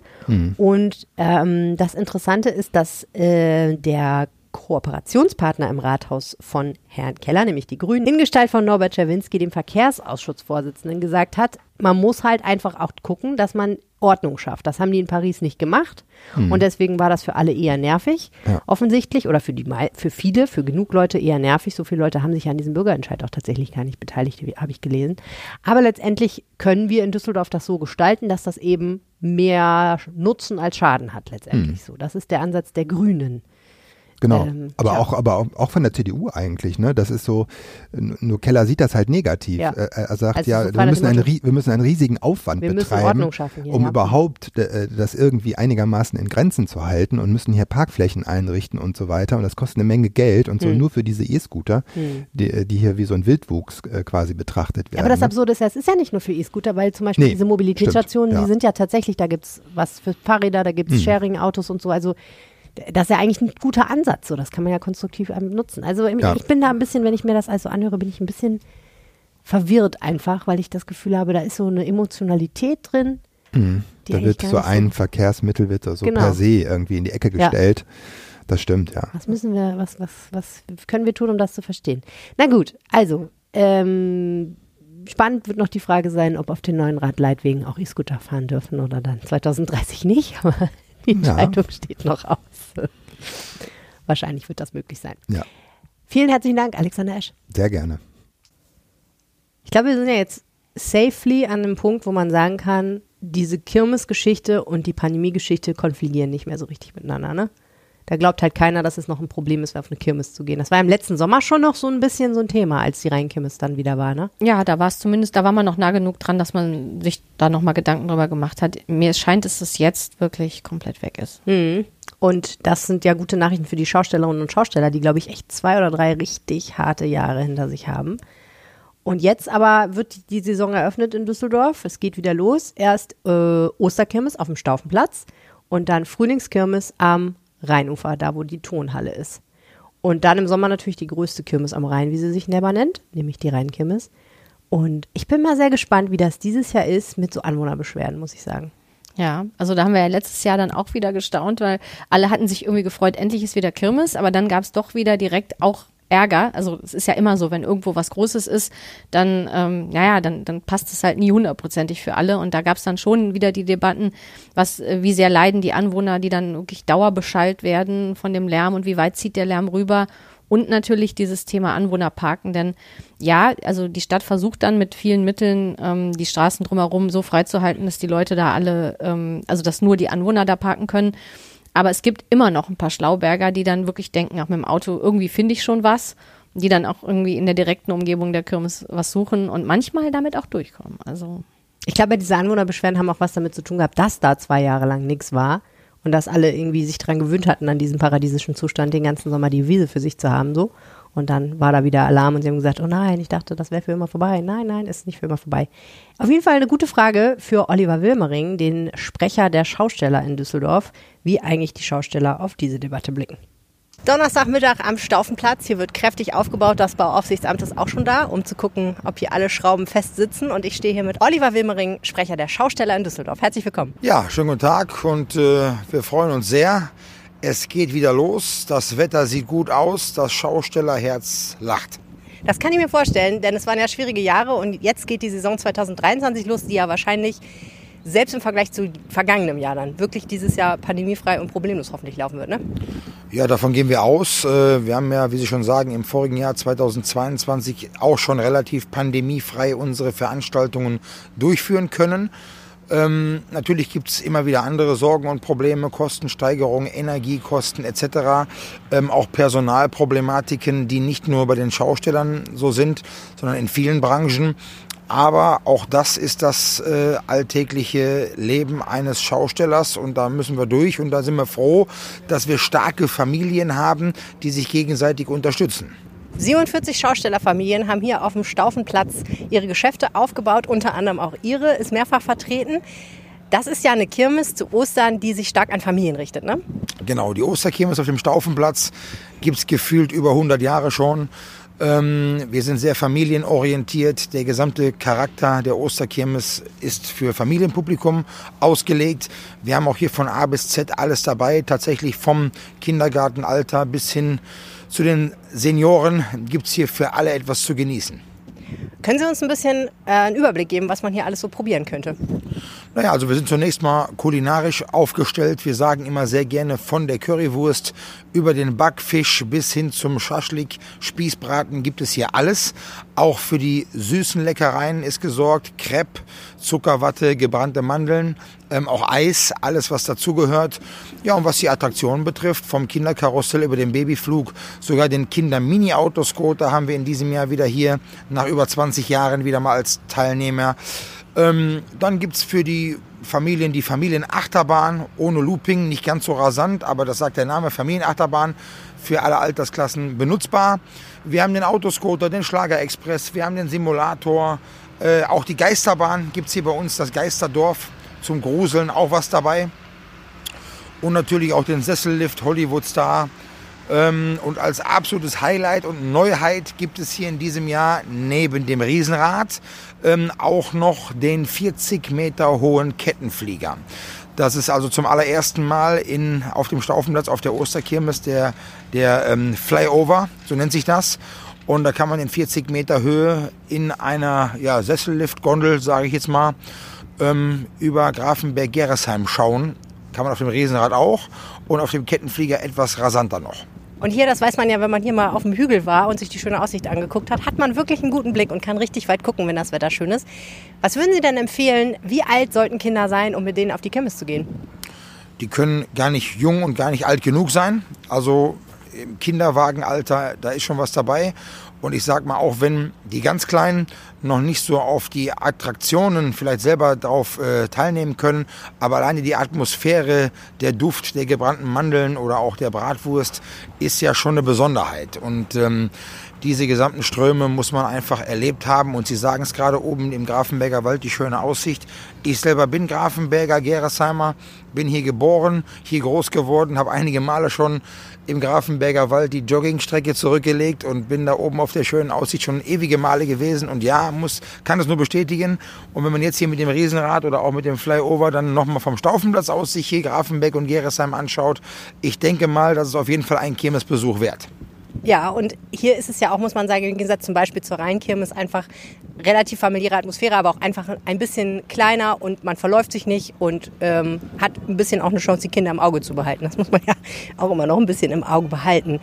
Und ähm, das Interessante ist, dass äh, der Kooperationspartner im Rathaus von Herrn Keller, nämlich die Grünen, in Gestalt von Norbert Czerwinski, dem Verkehrsausschussvorsitzenden, gesagt hat, man muss halt einfach auch gucken, dass man Ordnung schafft. Das haben die in Paris nicht gemacht und deswegen war das für alle eher nervig, Ja. offensichtlich, oder für, die, für viele, für genug Leute eher nervig. So viele Leute haben sich an diesem Bürgerentscheid auch tatsächlich gar nicht beteiligt, habe ich gelesen. Aber letztendlich können wir in Düsseldorf das so gestalten, dass das eben mehr Nutzen als Schaden hat letztendlich so. Das ist der Ansatz der Grünen. Genau. Ähm, aber tja. auch, aber auch, auch von der CDU eigentlich, ne? Das ist so, nur Keller sieht das halt negativ. Ja. Er, er sagt Also ja, so wir müssen, einen, wir müssen einen riesigen Aufwand Wir betreiben, hier, um ja. überhaupt äh, das irgendwie einigermaßen in Grenzen zu halten und müssen hier Parkflächen einrichten und so weiter. Und das kostet eine Menge Geld und so Hm. nur für diese E-Scooter, die, die hier wie so ein Wildwuchs äh, quasi betrachtet werden. Aber das ne? Absurde ist ja, es ist ja nicht nur für E-Scooter, weil zum Beispiel Nee, diese Mobilitätsstationen, ja. die sind ja tatsächlich, da gibt's was für Fahrräder, da gibt's Sharing-Autos und so. Also das ist ja eigentlich ein guter Ansatz, so das kann man ja konstruktiv ähm, nutzen. Also Ja. ich bin da ein bisschen, wenn ich mir das also anhöre, bin ich ein bisschen verwirrt einfach, weil ich das Gefühl habe, da ist so eine Emotionalität drin. Mhm. Da wird so ein Verkehrsmittel wird so, so Genau. per se irgendwie in die Ecke Ja. gestellt. Das stimmt, ja. Was müssen wir, was, was, was können wir tun, um das zu verstehen? Na gut, also, ähm, spannend wird noch die Frage sein, ob auf den neuen Radleitwegen auch E-Scooter fahren dürfen oder dann 2030 nicht, (laughs) aber die Ja. Entscheidung steht noch aus. Wahrscheinlich wird das möglich sein. Ja, Vielen herzlichen Dank, Alexander Esch. sehr gerne. Ich glaube, wir sind ja jetzt safely an einem Punkt, wo man sagen kann, diese Kirmesgeschichte und die Pandemiegeschichte konfligieren nicht mehr so richtig miteinander, ne? Da glaubt halt keiner, dass es noch ein Problem ist, auf eine Kirmes zu gehen. Das war im letzten Sommer schon noch so ein bisschen so ein Thema, als die Rheinkirmes dann wieder war, ne? Ja, da war es zumindest, da war man noch nah genug dran, dass man sich da nochmal Gedanken drüber gemacht hat. Mir scheint, dass es jetzt wirklich komplett weg ist. Mhm. Und das sind ja gute Nachrichten für die Schaustellerinnen und Schausteller, die, glaube ich, echt zwei oder drei richtig harte Jahre hinter sich haben. Und jetzt aber wird die Saison eröffnet in Düsseldorf. Es geht wieder los. Erst äh, Osterkirmes auf dem Staufenplatz und dann Frühlingskirmes am Rheinufer, da wo die Tonhalle ist. Und dann im Sommer natürlich die größte Kirmes am Rhein, wie sie sich selber nennt, nämlich die Rheinkirmes. Und ich bin mal sehr gespannt, wie das dieses Jahr ist mit so Anwohnerbeschwerden, muss ich sagen. Ja, also da haben wir ja letztes Jahr dann auch wieder gestaunt, weil alle hatten sich irgendwie gefreut, endlich ist wieder Kirmes, aber dann gab es doch wieder direkt auch Ärger. Also es ist ja immer so, wenn irgendwo was Großes ist, dann, ähm, naja, dann, dann passt es halt nie hundertprozentig für alle. Und da gab es dann schon wieder die Debatten, was, äh, wie sehr leiden die Anwohner, die dann wirklich dauerbeschallt werden von dem Lärm und wie weit zieht der Lärm rüber. Und natürlich dieses Thema Anwohnerparken, denn ja, also die Stadt versucht dann mit vielen Mitteln ähm, die Straßen drumherum so freizuhalten, dass die Leute da alle, ähm, also dass nur die Anwohner da parken können. Aber es gibt immer noch ein paar Schlauberger, die dann wirklich denken, auch mit dem Auto, irgendwie finde ich schon was, die dann auch irgendwie in der direkten Umgebung der Kirmes was suchen und manchmal damit auch durchkommen. Also Ich glaube, diese Anwohnerbeschwerden haben auch was damit zu tun gehabt, dass da zwei Jahre lang nichts war und dass alle irgendwie sich dran gewöhnt hatten, an diesen paradiesischen Zustand, den ganzen Sommer die Wiese für sich zu haben, so. Und dann war da wieder Alarm und sie haben gesagt, oh nein, ich dachte, das wäre für immer vorbei. Nein, nein, ist nicht für immer vorbei. Auf jeden Fall eine gute Frage für Oliver Wilmering, den Sprecher der Schausteller in Düsseldorf, wie eigentlich die Schausteller auf diese Debatte blicken. Donnerstagmittag am Staufenplatz. Hier wird kräftig aufgebaut. Das Bauaufsichtsamt ist auch schon da, um zu gucken, ob hier alle Schrauben fest sitzen. Und ich stehe hier mit Oliver Wilmering, Sprecher der Schausteller in Düsseldorf. Herzlich willkommen. Ja, schönen guten Tag und äh, wir freuen uns sehr. Es geht wieder los. Das Wetter sieht gut aus. Das Schaustellerherz lacht. Das kann ich mir vorstellen, denn es waren ja schwierige Jahre und jetzt geht die Saison 2023 los, die ja wahrscheinlich selbst im Vergleich zu vergangenem Jahr dann wirklich dieses Jahr pandemiefrei und problemlos hoffentlich laufen wird, ne? Ja, davon gehen wir aus. Äh, wir haben ja, wie Sie schon sagen, im vorigen Jahr 2022 auch schon relativ pandemiefrei unsere Veranstaltungen durchführen können. Ähm, natürlich gibt es immer wieder andere Sorgen und Probleme, Kostensteigerungen, Energiekosten etc. Ähm, auch Personalproblematiken, die nicht nur bei den Schaustellern so sind, sondern in vielen Branchen. Aber auch das ist das äh, alltägliche Leben eines Schaustellers und da müssen wir durch und da sind wir froh, dass wir starke Familien haben, die sich gegenseitig unterstützen. 47 Schaustellerfamilien haben hier auf dem Staufenplatz ihre Geschäfte aufgebaut, unter anderem auch ihre, ist mehrfach vertreten. Das ist ja eine Kirmes zu Ostern, die sich stark an Familien richtet, ne? Genau, die Osterkirmes auf dem Staufenplatz gibt es gefühlt über 100 Jahre schon. Ähm, wir sind sehr familienorientiert. Der gesamte Charakter der Osterkirmes ist für Familienpublikum ausgelegt. Wir haben auch hier von A bis Z alles dabei, tatsächlich vom Kindergartenalter bis hin zu den Senioren gibt es hier für alle etwas zu genießen. Können Sie uns ein bisschen äh, einen Überblick geben, was man hier alles so probieren könnte? Naja, also wir sind zunächst mal kulinarisch aufgestellt. Wir sagen immer sehr gerne von der Currywurst über den Backfisch bis hin zum Schaschlik, Spießbraten gibt es hier alles. Auch für die süßen Leckereien ist gesorgt. Crepe, Zuckerwatte, gebrannte Mandeln, ähm, auch Eis, alles was dazugehört. Ja, und was die Attraktionen betrifft, vom Kinderkarussell über den Babyflug, sogar den Kinder-Mini-Autoscooter haben wir in diesem Jahr wieder hier nach über 20 Jahren wieder mal als Teilnehmer. Ähm, dann gibt es für die Familien die Familienachterbahn ohne Looping, nicht ganz so rasant, aber das sagt der Name, Familienachterbahn für alle Altersklassen benutzbar. Wir haben den Autoscooter, den Schlagerexpress, wir haben den Simulator, äh, auch die Geisterbahn gibt es hier bei uns, das Geisterdorf zum Gruseln, auch was dabei. Und natürlich auch den Sessellift Hollywood Star. Ähm, und als absolutes Highlight und Neuheit gibt es hier in diesem Jahr neben dem Riesenrad ähm, auch noch den 40 Meter hohen Kettenflieger. Das ist also zum allerersten Mal in, auf dem Staufenplatz auf der Osterkirmes der, der ähm, Flyover, so nennt sich das. Und da kann man in 40 Meter Höhe in einer ja, Sessellift-Gondel, sage ich jetzt mal, ähm, über Grafenberg-Geresheim schauen. Kann man auf dem Riesenrad auch und auf dem Kettenflieger etwas rasanter noch. Und hier, das weiß man ja, wenn man hier mal auf dem Hügel war und sich die schöne Aussicht angeguckt hat, hat man wirklich einen guten Blick und kann richtig weit gucken, wenn das Wetter schön ist. Was würden Sie denn empfehlen, wie alt sollten Kinder sein, um mit denen auf die Kirmes zu gehen? Die können gar nicht jung und gar nicht alt genug sein. Also im Kinderwagenalter, da ist schon was dabei. Und ich sag mal, auch wenn die ganz Kleinen noch nicht so auf die Attraktionen vielleicht selber darauf äh, teilnehmen können. Aber alleine die Atmosphäre, der Duft der gebrannten Mandeln oder auch der Bratwurst ist ja schon eine Besonderheit. Und ähm, diese gesamten Ströme muss man einfach erlebt haben. Und Sie sagen es gerade oben im Grafenberger Wald, die schöne Aussicht. Ich selber bin Grafenberger, Geresheimer, bin hier geboren, hier groß geworden, habe einige Male schon im Grafenberger Wald die Joggingstrecke zurückgelegt und bin da oben auf der schönen Aussicht schon ewige Male gewesen. Und ja, muss, kann das nur bestätigen. Und wenn man jetzt hier mit dem Riesenrad oder auch mit dem Flyover dann nochmal vom Staufenplatz aus sich hier Grafenbeck und Geresheim anschaut, ich denke mal, das ist auf jeden Fall ein Kirmesbesuch wert. Ja, und hier ist es ja auch, muss man sagen, im Gegensatz zum Beispiel zur Rheinkirmes einfach relativ familiäre Atmosphäre, aber auch einfach ein bisschen kleiner und man verläuft sich nicht und ähm, hat ein bisschen auch eine Chance, die Kinder im Auge zu behalten. Das muss man ja auch immer noch ein bisschen im Auge behalten.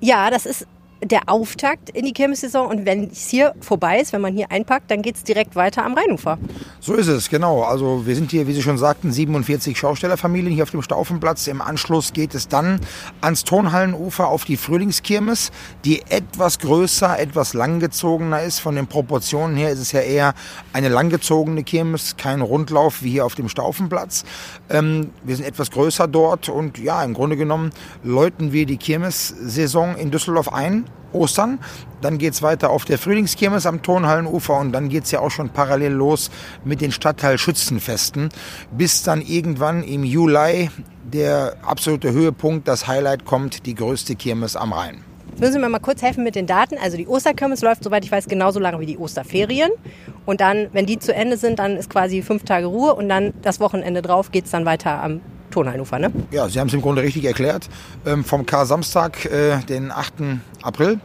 Ja, das ist der Auftakt in die Kirmessaison und wenn es hier vorbei ist, wenn man hier einpackt, dann geht es direkt weiter am Rheinufer. So ist es, genau. Also wir sind hier, wie Sie schon sagten, 47 Schaustellerfamilien hier auf dem Staufenplatz. Im Anschluss geht es dann ans Tonhallenufer auf die Frühlingskirmes, die etwas größer, etwas langgezogener ist. Von den Proportionen her ist es ja eher eine langgezogene Kirmes, kein Rundlauf wie hier auf dem Staufenplatz. Ähm, wir sind etwas größer dort und ja, im Grunde genommen läuten wir die Kirmessaison in Düsseldorf ein Ostern. Dann geht es weiter auf der Frühlingskirmes am Tonhallenufer und dann geht es ja auch schon parallel los mit den Stadtteil-Schützenfesten, bis dann irgendwann im Juli der absolute Höhepunkt, das Highlight kommt, die größte Kirmes am Rhein. Jetzt müssen mir mal kurz helfen mit den Daten. Also die Osterkirmes läuft, soweit ich weiß, genauso lange wie die Osterferien. Und dann, wenn die zu Ende sind, dann ist quasi fünf Tage Ruhe und dann das Wochenende drauf geht es dann weiter am Tonhallenufer, ne? Ja, Sie haben es im Grunde richtig erklärt. Ähm, vom Kar-Samstag, äh, den 8. April,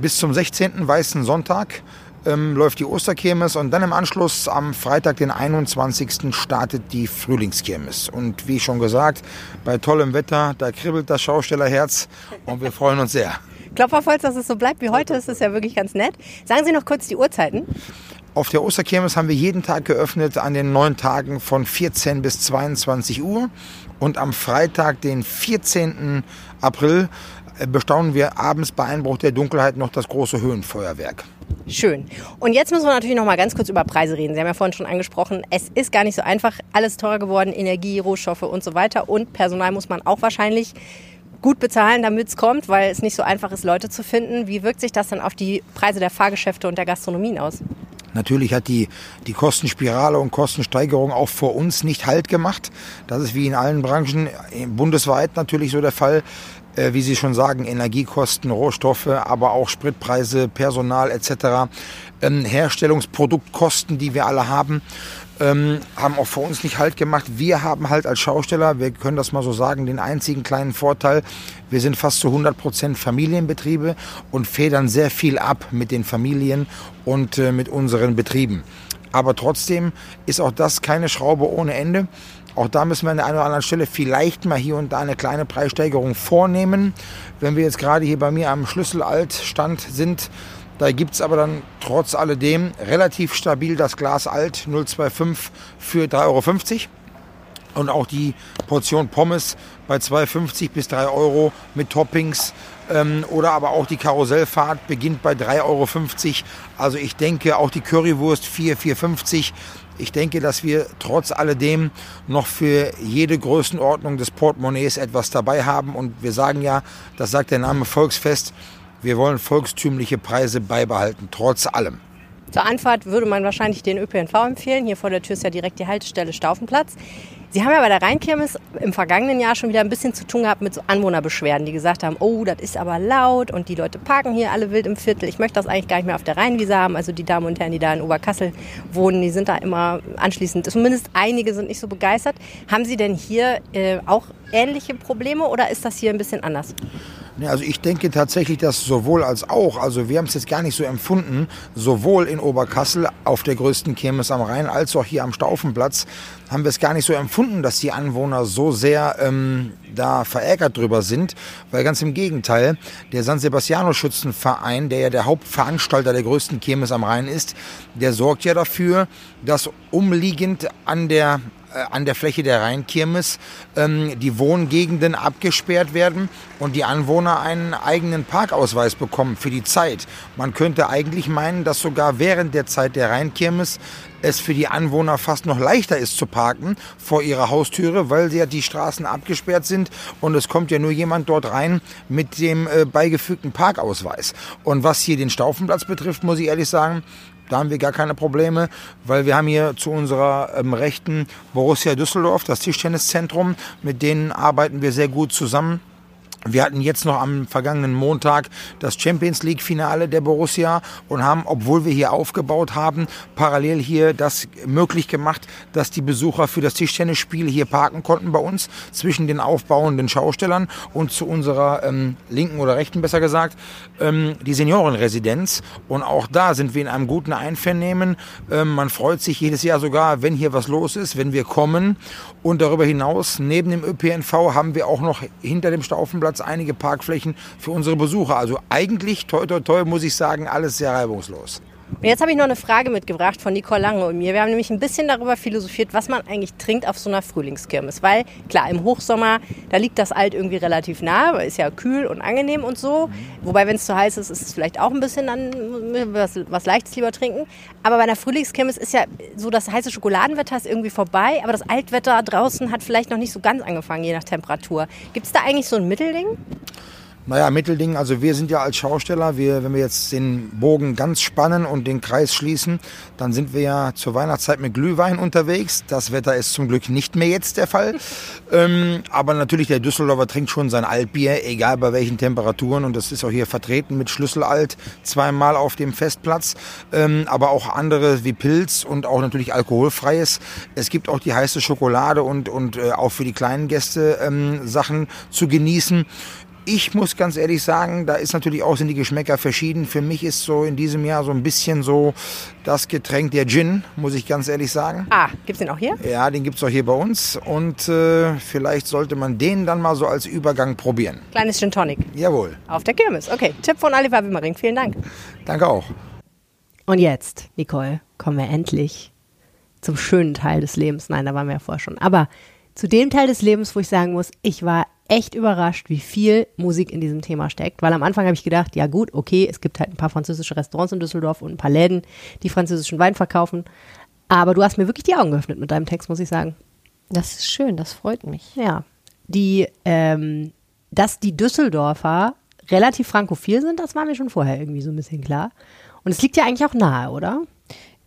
bis zum 16. Weißen Sonntag ähm, läuft die Osterkirmes und dann im Anschluss am Freitag, den 21. startet die Frühlingskirmes. Und wie schon gesagt, bei tollem Wetter, da kribbelt das Schaustellerherz und wir freuen uns sehr. Klopferholz, dass es so bleibt wie heute, das ist ja wirklich ganz nett. Sagen Sie noch kurz die Uhrzeiten. Auf der Osterkirmes haben wir jeden Tag geöffnet an den neun Tagen von 14 bis 22 Uhr. Und am Freitag, den 14. April, äh, bestaunen wir abends bei Einbruch der Dunkelheit noch das große Höhenfeuerwerk. Schön. Und jetzt müssen wir natürlich noch mal ganz kurz über Preise reden. Sie haben ja vorhin schon angesprochen, es ist gar nicht so einfach. Alles teurer geworden, Energie, Rohstoffe und so weiter. Und Personal muss man auch wahrscheinlich gut bezahlen, damit es kommt, weil es nicht so einfach ist, Leute zu finden. Wie wirkt sich das dann auf die Preise der Fahrgeschäfte und der Gastronomien aus? Natürlich hat die, die Kostenspirale und Kostensteigerung auch vor uns nicht Halt gemacht. Das ist wie in allen Branchen bundesweit natürlich so der Fall. Äh, wie Sie schon sagen, Energiekosten, Rohstoffe, aber auch Spritpreise, Personal etc., ähm, Herstellungsproduktkosten, die wir alle haben ähm, haben auch für uns nicht Halt gemacht. Wir haben halt als Schausteller, wir können das mal so sagen, den einzigen kleinen Vorteil, wir sind fast zu 100 Prozent Familienbetriebe und federn sehr viel ab mit den Familien und äh, mit unseren Betrieben. Aber trotzdem ist auch das keine Schraube ohne Ende. Auch da müssen wir an der einen oder anderen Stelle vielleicht mal hier und da eine kleine Preissteigerung vornehmen. Wenn wir jetzt gerade hier bei mir am Schlüsselaltstand sind, da gibt es aber dann trotz alledem relativ stabil das Glas alt 025 für 3,50 Euro. Und auch die Portion Pommes bei 2,50 bis 3 Euro mit Toppings. Ähm, oder aber auch die Karussellfahrt beginnt bei 3,50 Euro. Also ich denke auch die Currywurst 4, 4,50. Ich denke, dass wir trotz alledem noch für jede Größenordnung des Portemonnaies etwas dabei haben. Und wir sagen ja, das sagt der Name Volksfest, wir wollen volkstümliche Preise beibehalten, trotz allem. Zur Anfahrt würde man wahrscheinlich den ÖPNV empfehlen. Hier vor der Tür ist ja direkt die Haltestelle Staufenplatz. Sie haben ja bei der Rheinkirmes im vergangenen Jahr schon wieder ein bisschen zu tun gehabt mit so Anwohnerbeschwerden, die gesagt haben, oh, das ist aber laut und die Leute parken hier alle wild im Viertel. Ich möchte das eigentlich gar nicht mehr auf der Rheinwiese haben. Also die Damen und Herren, die da in Oberkassel wohnen, die sind da immer anschließend, zumindest einige sind nicht so begeistert. Haben Sie denn hier äh, auch ähnliche Probleme oder ist das hier ein bisschen anders? Ja, also ich denke tatsächlich, dass sowohl als auch, also wir haben es jetzt gar nicht so empfunden, sowohl in Oberkassel auf der größten Kirmes am Rhein als auch hier am Staufenplatz haben wir es gar nicht so empfunden, dass die Anwohner so sehr ähm, da verärgert drüber sind, weil ganz im Gegenteil, der San Sebastiano Schützenverein, der ja der Hauptveranstalter der größten Kirmes am Rhein ist, der sorgt ja dafür, dass umliegend an der an der Fläche der Rheinkirmes ähm, die Wohngegenden abgesperrt werden und die Anwohner einen eigenen Parkausweis bekommen für die Zeit. Man könnte eigentlich meinen, dass sogar während der Zeit der Rheinkirmes es für die Anwohner fast noch leichter ist zu parken vor ihrer Haustüre, weil ja die Straßen abgesperrt sind und es kommt ja nur jemand dort rein mit dem äh, beigefügten Parkausweis. Und was hier den Staufenplatz betrifft, muss ich ehrlich sagen, da haben wir gar keine Probleme, weil wir haben hier zu unserer ähm, Rechten Borussia Düsseldorf, das Tischtenniszentrum. Mit denen arbeiten wir sehr gut zusammen. Wir hatten jetzt noch am vergangenen Montag das Champions League Finale der Borussia und haben, obwohl wir hier aufgebaut haben, parallel hier das möglich gemacht, dass die Besucher für das Tischtennisspiel hier parken konnten bei uns zwischen den aufbauenden Schaustellern und zu unserer ähm, linken oder rechten besser gesagt ähm, die Seniorenresidenz und auch da sind wir in einem guten Einvernehmen. Ähm, man freut sich jedes Jahr sogar, wenn hier was los ist, wenn wir kommen und darüber hinaus neben dem ÖPNV haben wir auch noch hinter dem Staufenplatz Parkplatz, einige Parkflächen für unsere Besucher. Also eigentlich, toi, toi, toi, muss ich sagen, alles sehr reibungslos. Und jetzt habe ich noch eine Frage mitgebracht von Nicole Lange und mir. Wir haben nämlich ein bisschen darüber philosophiert, was man eigentlich trinkt auf so einer Frühlingskirmes. Weil, klar, im Hochsommer, da liegt das Alt irgendwie relativ nah, weil ist ja kühl und angenehm und so. Wobei, wenn es zu heiß ist, ist es vielleicht auch ein bisschen dann was, was Leichtes lieber trinken. Aber bei einer Frühlingskirmes ist ja so, das heiße Schokoladenwetter ist irgendwie vorbei, aber das Altwetter draußen hat vielleicht noch nicht so ganz angefangen, je nach Temperatur. Gibt es da eigentlich so ein Mittelding? Naja, Mittelding, also wir sind ja als Schausteller, wir, wenn wir jetzt den Bogen ganz spannen und den Kreis schließen, dann sind wir ja zur Weihnachtszeit mit Glühwein unterwegs. Das Wetter ist zum Glück nicht mehr jetzt der Fall. (laughs) ähm, aber natürlich, der Düsseldorfer trinkt schon sein Altbier, egal bei welchen Temperaturen. Und das ist auch hier vertreten mit Schlüsselalt zweimal auf dem Festplatz. Ähm, aber auch andere wie Pilz und auch natürlich alkoholfreies. Es gibt auch die heiße Schokolade und, und äh, auch für die kleinen Gäste ähm, Sachen zu genießen Ich muss ganz ehrlich sagen, da ist natürlich auch sind die Geschmäcker verschieden. Für mich ist so in diesem Jahr so ein bisschen so das Getränk der Gin, muss ich ganz ehrlich sagen. Ah, gibt's den auch hier? Ja, den gibt's auch hier bei uns und äh, vielleicht sollte man den dann mal so als Übergang probieren. Kleines Gin Tonic. Jawohl, Auf der Kirmes. Okay, Tipp von Oliver Wimmering. Vielen Dank. danke auch. Und jetzt, Nicole, kommen wir endlich zum schönen Teil des Lebens. Nein, da waren wir ja vorher schon. Aber zu dem Teil des Lebens, wo ich sagen muss, ich war echt überrascht, wie viel Musik in diesem Thema steckt. Weil am Anfang habe ich gedacht, ja gut, okay, es gibt halt ein paar französische Restaurants in Düsseldorf und ein paar Läden, die französischen Wein verkaufen. Aber du hast mir wirklich die Augen geöffnet mit deinem Text, muss ich sagen. Das ist schön, das freut mich. Ja. Die, ähm, dass die Düsseldorfer relativ frankophil sind, das war mir schon vorher irgendwie so ein bisschen klar. Und es liegt ja eigentlich auch nahe, oder?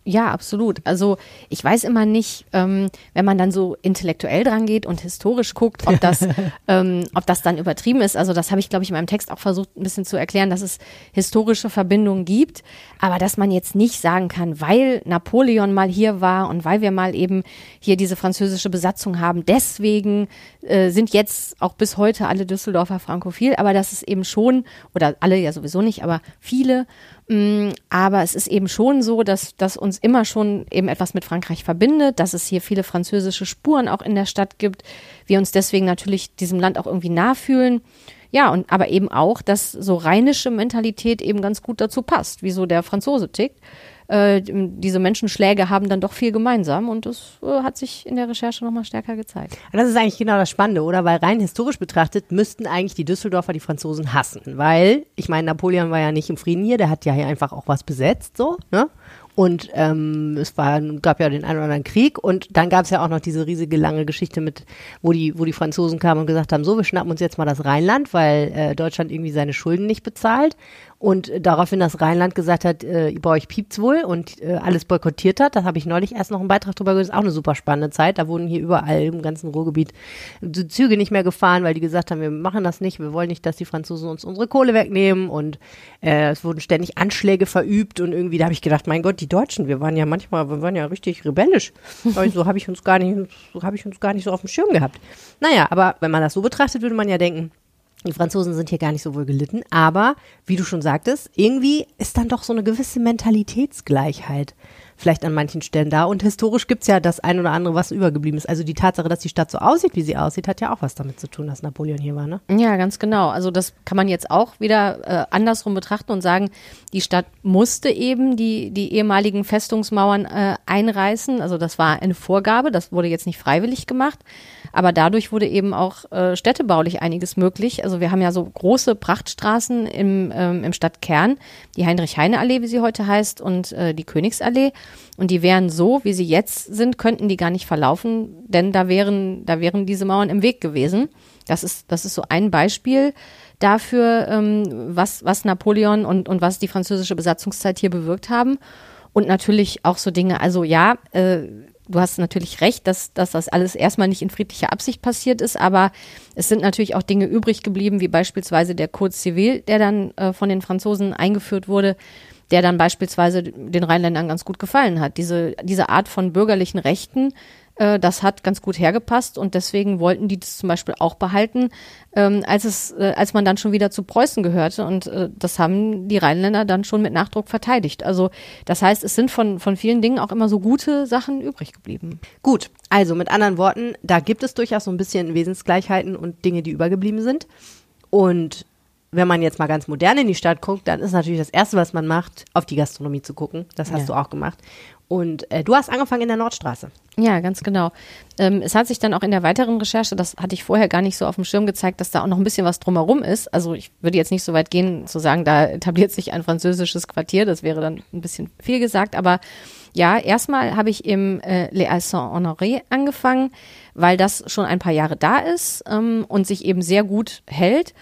Ja, absolut. Also ich weiß immer nicht, ähm, wenn man dann so intellektuell dran geht und historisch guckt, ob das, (laughs) ähm, ob das dann übertrieben ist. Also das habe ich, glaube ich, in meinem Text auch versucht, ein bisschen zu erklären, dass es historische Verbindungen gibt, aber dass man jetzt nicht sagen kann, weil Napoleon mal hier war und weil wir mal eben hier diese französische Besatzung haben, deswegen äh, sind jetzt auch bis heute alle Düsseldorfer frankophil, aber das ist eben schon, oder alle ja sowieso nicht, aber viele Aber es ist eben schon so, dass, dass uns immer schon eben etwas mit Frankreich verbindet, dass es hier viele französische Spuren auch in der Stadt gibt. Wir uns deswegen natürlich diesem Land auch irgendwie nah fühlen. Ja, und aber eben auch, dass so rheinische Mentalität eben ganz gut dazu passt, wie so der Franzose tickt. Äh, diese Menschenschläge haben dann doch viel gemeinsam und das äh, hat sich in der Recherche nochmal stärker gezeigt. Das ist eigentlich genau das Spannende, oder? Weil rein historisch betrachtet müssten eigentlich die Düsseldorfer die Franzosen hassen. Weil, ich meine, Napoleon war ja nicht im Frieden hier, der hat ja hier einfach auch was besetzt, so, ne? Und ähm, es war, gab ja den einen oder anderen Krieg und dann gab es ja auch noch diese riesige lange Geschichte mit, wo die, wo die Franzosen kamen und gesagt haben, so, wir schnappen uns jetzt mal das Rheinland, weil äh, Deutschland irgendwie seine Schulden nicht bezahlt. Und äh, daraufhin das Rheinland gesagt hat, äh, bei euch piept's wohl und äh, alles boykottiert hat. Das habe ich neulich erst noch einen Beitrag drüber gehört. Ist auch eine super spannende Zeit. Da wurden hier überall im ganzen Ruhrgebiet die Züge nicht mehr gefahren, weil die gesagt haben, wir machen das nicht. Wir wollen nicht, dass die Franzosen uns unsere Kohle wegnehmen. Und äh, es wurden ständig Anschläge verübt. Und irgendwie, da habe ich gedacht, mein Gott, die Deutschen, wir waren ja manchmal, wir waren ja richtig rebellisch. (laughs) So habe ich uns gar nicht, so habe ich uns gar nicht so auf dem Schirm gehabt. Naja, aber wenn man das so betrachtet, würde man ja denken, die Franzosen sind hier gar nicht so wohl gelitten, aber wie du schon sagtest, irgendwie ist dann doch so eine gewisse Mentalitätsgleichheit vielleicht an manchen Stellen da. Und historisch gibt's ja das ein oder andere, was übergeblieben ist. Also die Tatsache, dass die Stadt so aussieht, wie sie aussieht, hat ja auch was damit zu tun, dass Napoleon hier war, ne? Ja, ganz genau. Also das kann man jetzt auch wieder äh, andersrum betrachten und sagen, die Stadt musste eben die, die ehemaligen Festungsmauern äh, einreißen. Also das war eine Vorgabe, das wurde jetzt nicht freiwillig gemacht. Aber dadurch wurde eben auch äh, städtebaulich einiges möglich. Also wir haben ja so große Prachtstraßen im, ähm, im Stadtkern, die Heinrich-Heine-Allee, wie sie heute heißt, und äh, die Königsallee. Und die wären so, wie sie jetzt sind, könnten die gar nicht verlaufen, denn da wären, da wären diese Mauern im Weg gewesen. Das ist, das ist so ein Beispiel dafür, ähm, was, was Napoleon und, und was die französische Besatzungszeit hier bewirkt haben. Und natürlich auch so Dinge, also ja, äh, du hast natürlich recht, dass, dass das alles erstmal nicht in friedlicher Absicht passiert ist, aber es sind natürlich auch Dinge übrig geblieben, wie beispielsweise der Code Civil, der dann äh, von den Franzosen eingeführt wurde, der dann beispielsweise den Rheinländern ganz gut gefallen hat. Diese, diese Art von bürgerlichen Rechten, äh, das hat ganz gut hergepasst und deswegen wollten die das zum Beispiel auch behalten, ähm, als es, äh, als man dann schon wieder zu Preußen gehörte und äh, das haben die Rheinländer dann schon mit Nachdruck verteidigt. Also das heißt, es sind von, von vielen Dingen auch immer so gute Sachen übrig geblieben. Gut, also mit anderen Worten, da gibt es durchaus so ein bisschen Wesensgleichheiten und Dinge, die übergeblieben sind. Und wenn man jetzt mal ganz modern in die Stadt guckt, dann ist natürlich das Erste, was man macht, auf die Gastronomie zu gucken. Das hast Ja. du auch gemacht. Und äh, du hast angefangen in der Nordstraße. Ja, ganz genau. Ähm, es hat sich dann auch in der weiteren Recherche, das hatte ich vorher gar nicht so auf dem Schirm gezeigt, dass da auch noch ein bisschen was drumherum ist. Also ich würde jetzt nicht so weit gehen zu sagen, da etabliert sich ein französisches Quartier, das wäre dann ein bisschen viel gesagt, aber ja, erstmal habe ich im äh, Les Halles Saint-Honoré angefangen, weil das schon ein paar Jahre da ist ähm, und sich eben sehr gut hält.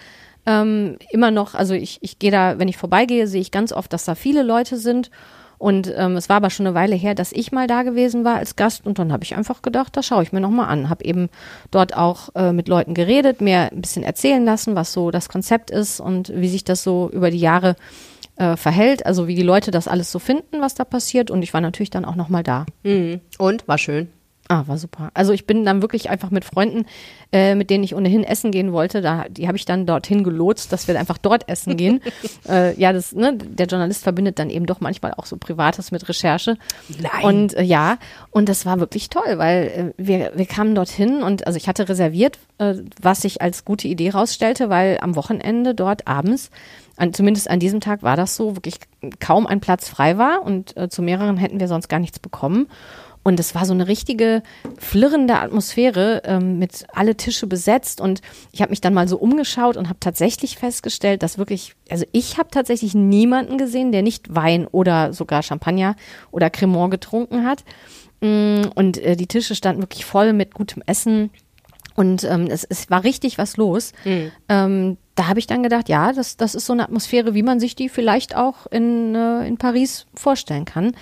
Ähm, immer noch, also ich, ich gehe da, wenn ich vorbeigehe, sehe ich ganz oft, dass da viele Leute sind. Und ähm, es war aber schon eine Weile her, dass ich mal da gewesen war als Gast und dann habe ich einfach gedacht, das schaue ich mir nochmal an. Habe eben dort auch äh, mit Leuten geredet, mir ein bisschen erzählen lassen, was so das Konzept ist und wie sich das so über die Jahre äh, verhält, also wie die Leute das alles so finden, was da passiert. Und ich war natürlich dann auch nochmal da. Mhm. Und war schön. Ah, war super. Also ich bin dann wirklich einfach mit Freunden, äh, mit denen ich ohnehin essen gehen wollte, da, die habe ich dann dorthin gelotst, dass wir einfach dort essen gehen. (laughs) äh, ja, das, ne, der Journalist verbindet dann eben doch manchmal auch so Privates mit Recherche. Nein. Und äh, ja, und das war wirklich toll, weil äh, wir, wir kamen dorthin und also ich hatte reserviert, äh, was sich als gute Idee rausstellte, weil am Wochenende dort abends an, zumindest an diesem Tag war das so, wirklich kaum ein Platz frei war und äh, zu mehreren hätten wir sonst gar nichts bekommen. Und es war so eine richtige flirrende Atmosphäre ähm, mit alle Tische besetzt. Und ich habe mich dann mal so umgeschaut und habe tatsächlich festgestellt, dass wirklich, also ich habe tatsächlich niemanden gesehen, der nicht Wein oder sogar Champagner oder Cremant getrunken hat. Mm, Und äh, die Tische standen wirklich voll mit gutem Essen. Und ähm, es, es war richtig was los. Ähm, da habe ich dann gedacht, ja, das, das ist so eine Atmosphäre, wie man sich die vielleicht auch in, äh, in Paris vorstellen kann.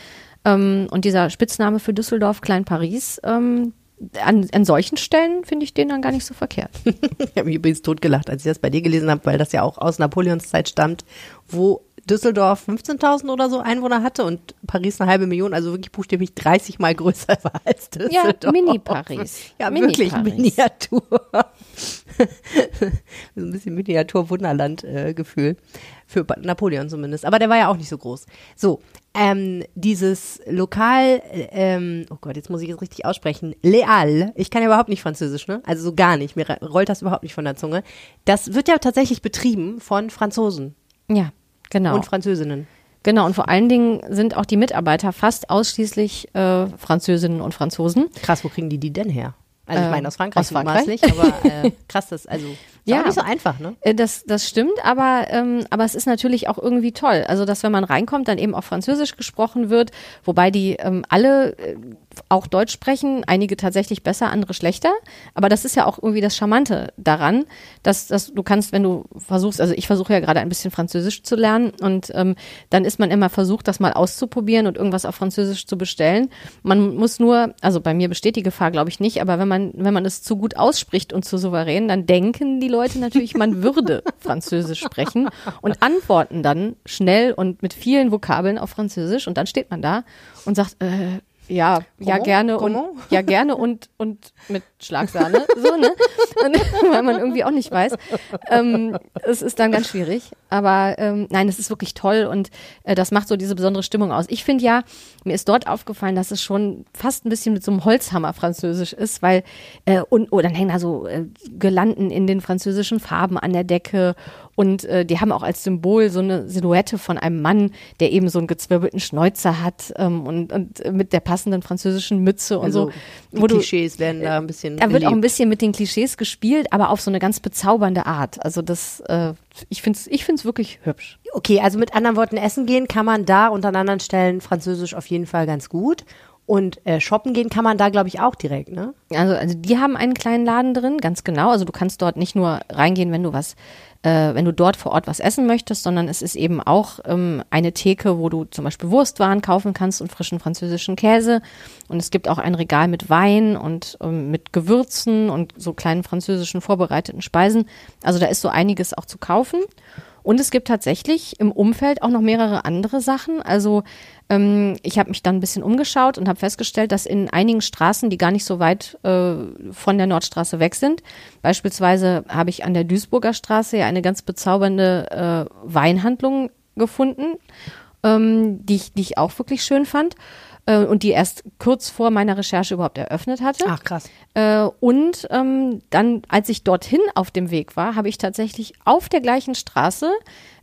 Ähm, und dieser Spitzname für Düsseldorf, Klein Paris, ähm, an, an solchen Stellen finde ich den dann gar nicht so verkehrt. (laughs) Ich habe mich übrigens totgelacht, als ich das bei dir gelesen habe, weil das ja auch aus Napoleons Zeit stammt, wo Düsseldorf 15.000 oder so Einwohner hatte und Paris eine halbe Million, also wirklich buchstäblich 30 mal größer war als Ja, Düsseldorf. Mini-Paris. (laughs) Ja, Mini-Paris. wirklich Miniatur. (laughs) so ein bisschen Miniatur-Wunderland-Gefühl. Für Ba- Napoleon zumindest. Aber der war ja auch nicht so groß. So, ähm, dieses Lokal, äh, ähm, oh Gott, jetzt muss ich es richtig aussprechen. Leal. Ich kann ja überhaupt nicht Französisch, ne? Also so gar nicht. Mir rollt das überhaupt nicht von der Zunge. Das wird ja tatsächlich betrieben von Franzosen Ja, genau. und Französinnen. genau. Und vor allen Dingen sind auch die Mitarbeiter fast ausschließlich äh, Französinnen und Franzosen. Krass, wo kriegen die die denn her? Also ich Ähm, meine aus Frankreich, aus Frankreich? mutmaßlich, aber äh, (laughs) krass, das also ist Ja. nicht so einfach, ne? Äh, Das, das stimmt, aber, ähm, aber es ist natürlich auch irgendwie toll. Also, dass wenn man reinkommt, dann eben auch Französisch gesprochen wird, wobei die ähm, alle äh, auch Deutsch sprechen, einige tatsächlich besser, andere schlechter. Aber das ist ja auch irgendwie das Charmante daran, dass, dass du kannst, wenn du versuchst, also ich versuche ja gerade ein bisschen Französisch zu lernen und ähm, dann ist man immer versucht, das mal auszuprobieren und irgendwas auf Französisch zu bestellen. Man muss nur, also bei mir besteht die Gefahr, glaube ich nicht, aber wenn man, wenn man es zu gut ausspricht und zu souverän, dann denken die Leute natürlich, man würde (laughs) Französisch sprechen und antworten dann schnell und mit vielen Vokabeln auf Französisch und dann steht man da und sagt, äh, ja, ja Comment? gerne und Comment? ja gerne und und mit Schlagsahne, so ne, und, (laughs) weil man irgendwie auch nicht weiß. Ähm, es ist dann ganz schwierig, aber ähm, nein, es ist wirklich toll und äh, das macht so diese besondere Stimmung aus. Ich finde ja, mir ist dort aufgefallen, dass es schon fast ein bisschen mit so einem Holzhammer Französisch ist, weil äh, und oh, dann hängen da so äh, Girlanden in den französischen Farben an der Decke und äh, die haben auch als Symbol so eine Silhouette von einem Mann, der eben so einen gezwirbelten Schnäuzer hat ähm, und, und mit der passenden französischen Mütze und Also so. die wo du- Klischees werden da ein bisschen da wird auch ein bisschen mit den Klischees gespielt, aber auf so eine ganz bezaubernde Art. Also das, äh, ich finde es ich find's wirklich hübsch. Okay, also mit anderen Worten, essen gehen kann man da und an anderen Stellen Französisch auf jeden Fall ganz gut. Und äh, shoppen gehen kann man da, glaube ich, auch direkt, ne? Also, also die haben einen kleinen Laden drin, ganz genau. Also du kannst dort nicht nur reingehen, wenn du was, äh, wenn du dort vor Ort was essen möchtest, sondern es ist eben auch ähm, eine Theke, wo du zum Beispiel Wurstwaren kaufen kannst und frischen französischen Käse. Und es gibt auch ein Regal mit Wein und ähm, mit Gewürzen und so kleinen französischen vorbereiteten Speisen. Also da ist so einiges auch zu kaufen. Und es gibt tatsächlich im Umfeld auch noch mehrere andere Sachen. Also ähm, ich habe mich dann ein bisschen umgeschaut und habe festgestellt, dass in einigen Straßen, die gar nicht so weit äh, von der Nordstraße weg sind, beispielsweise habe ich an der Duisburger Straße ja eine ganz bezaubernde äh, Weinhandlung gefunden, ähm, die, ich, die ich auch wirklich schön fand äh, und die erst kurz vor meiner Recherche überhaupt eröffnet hatte. Ach, krass. Äh, und ähm, dann, als ich dorthin auf dem Weg war, habe ich tatsächlich auf der gleichen Straße,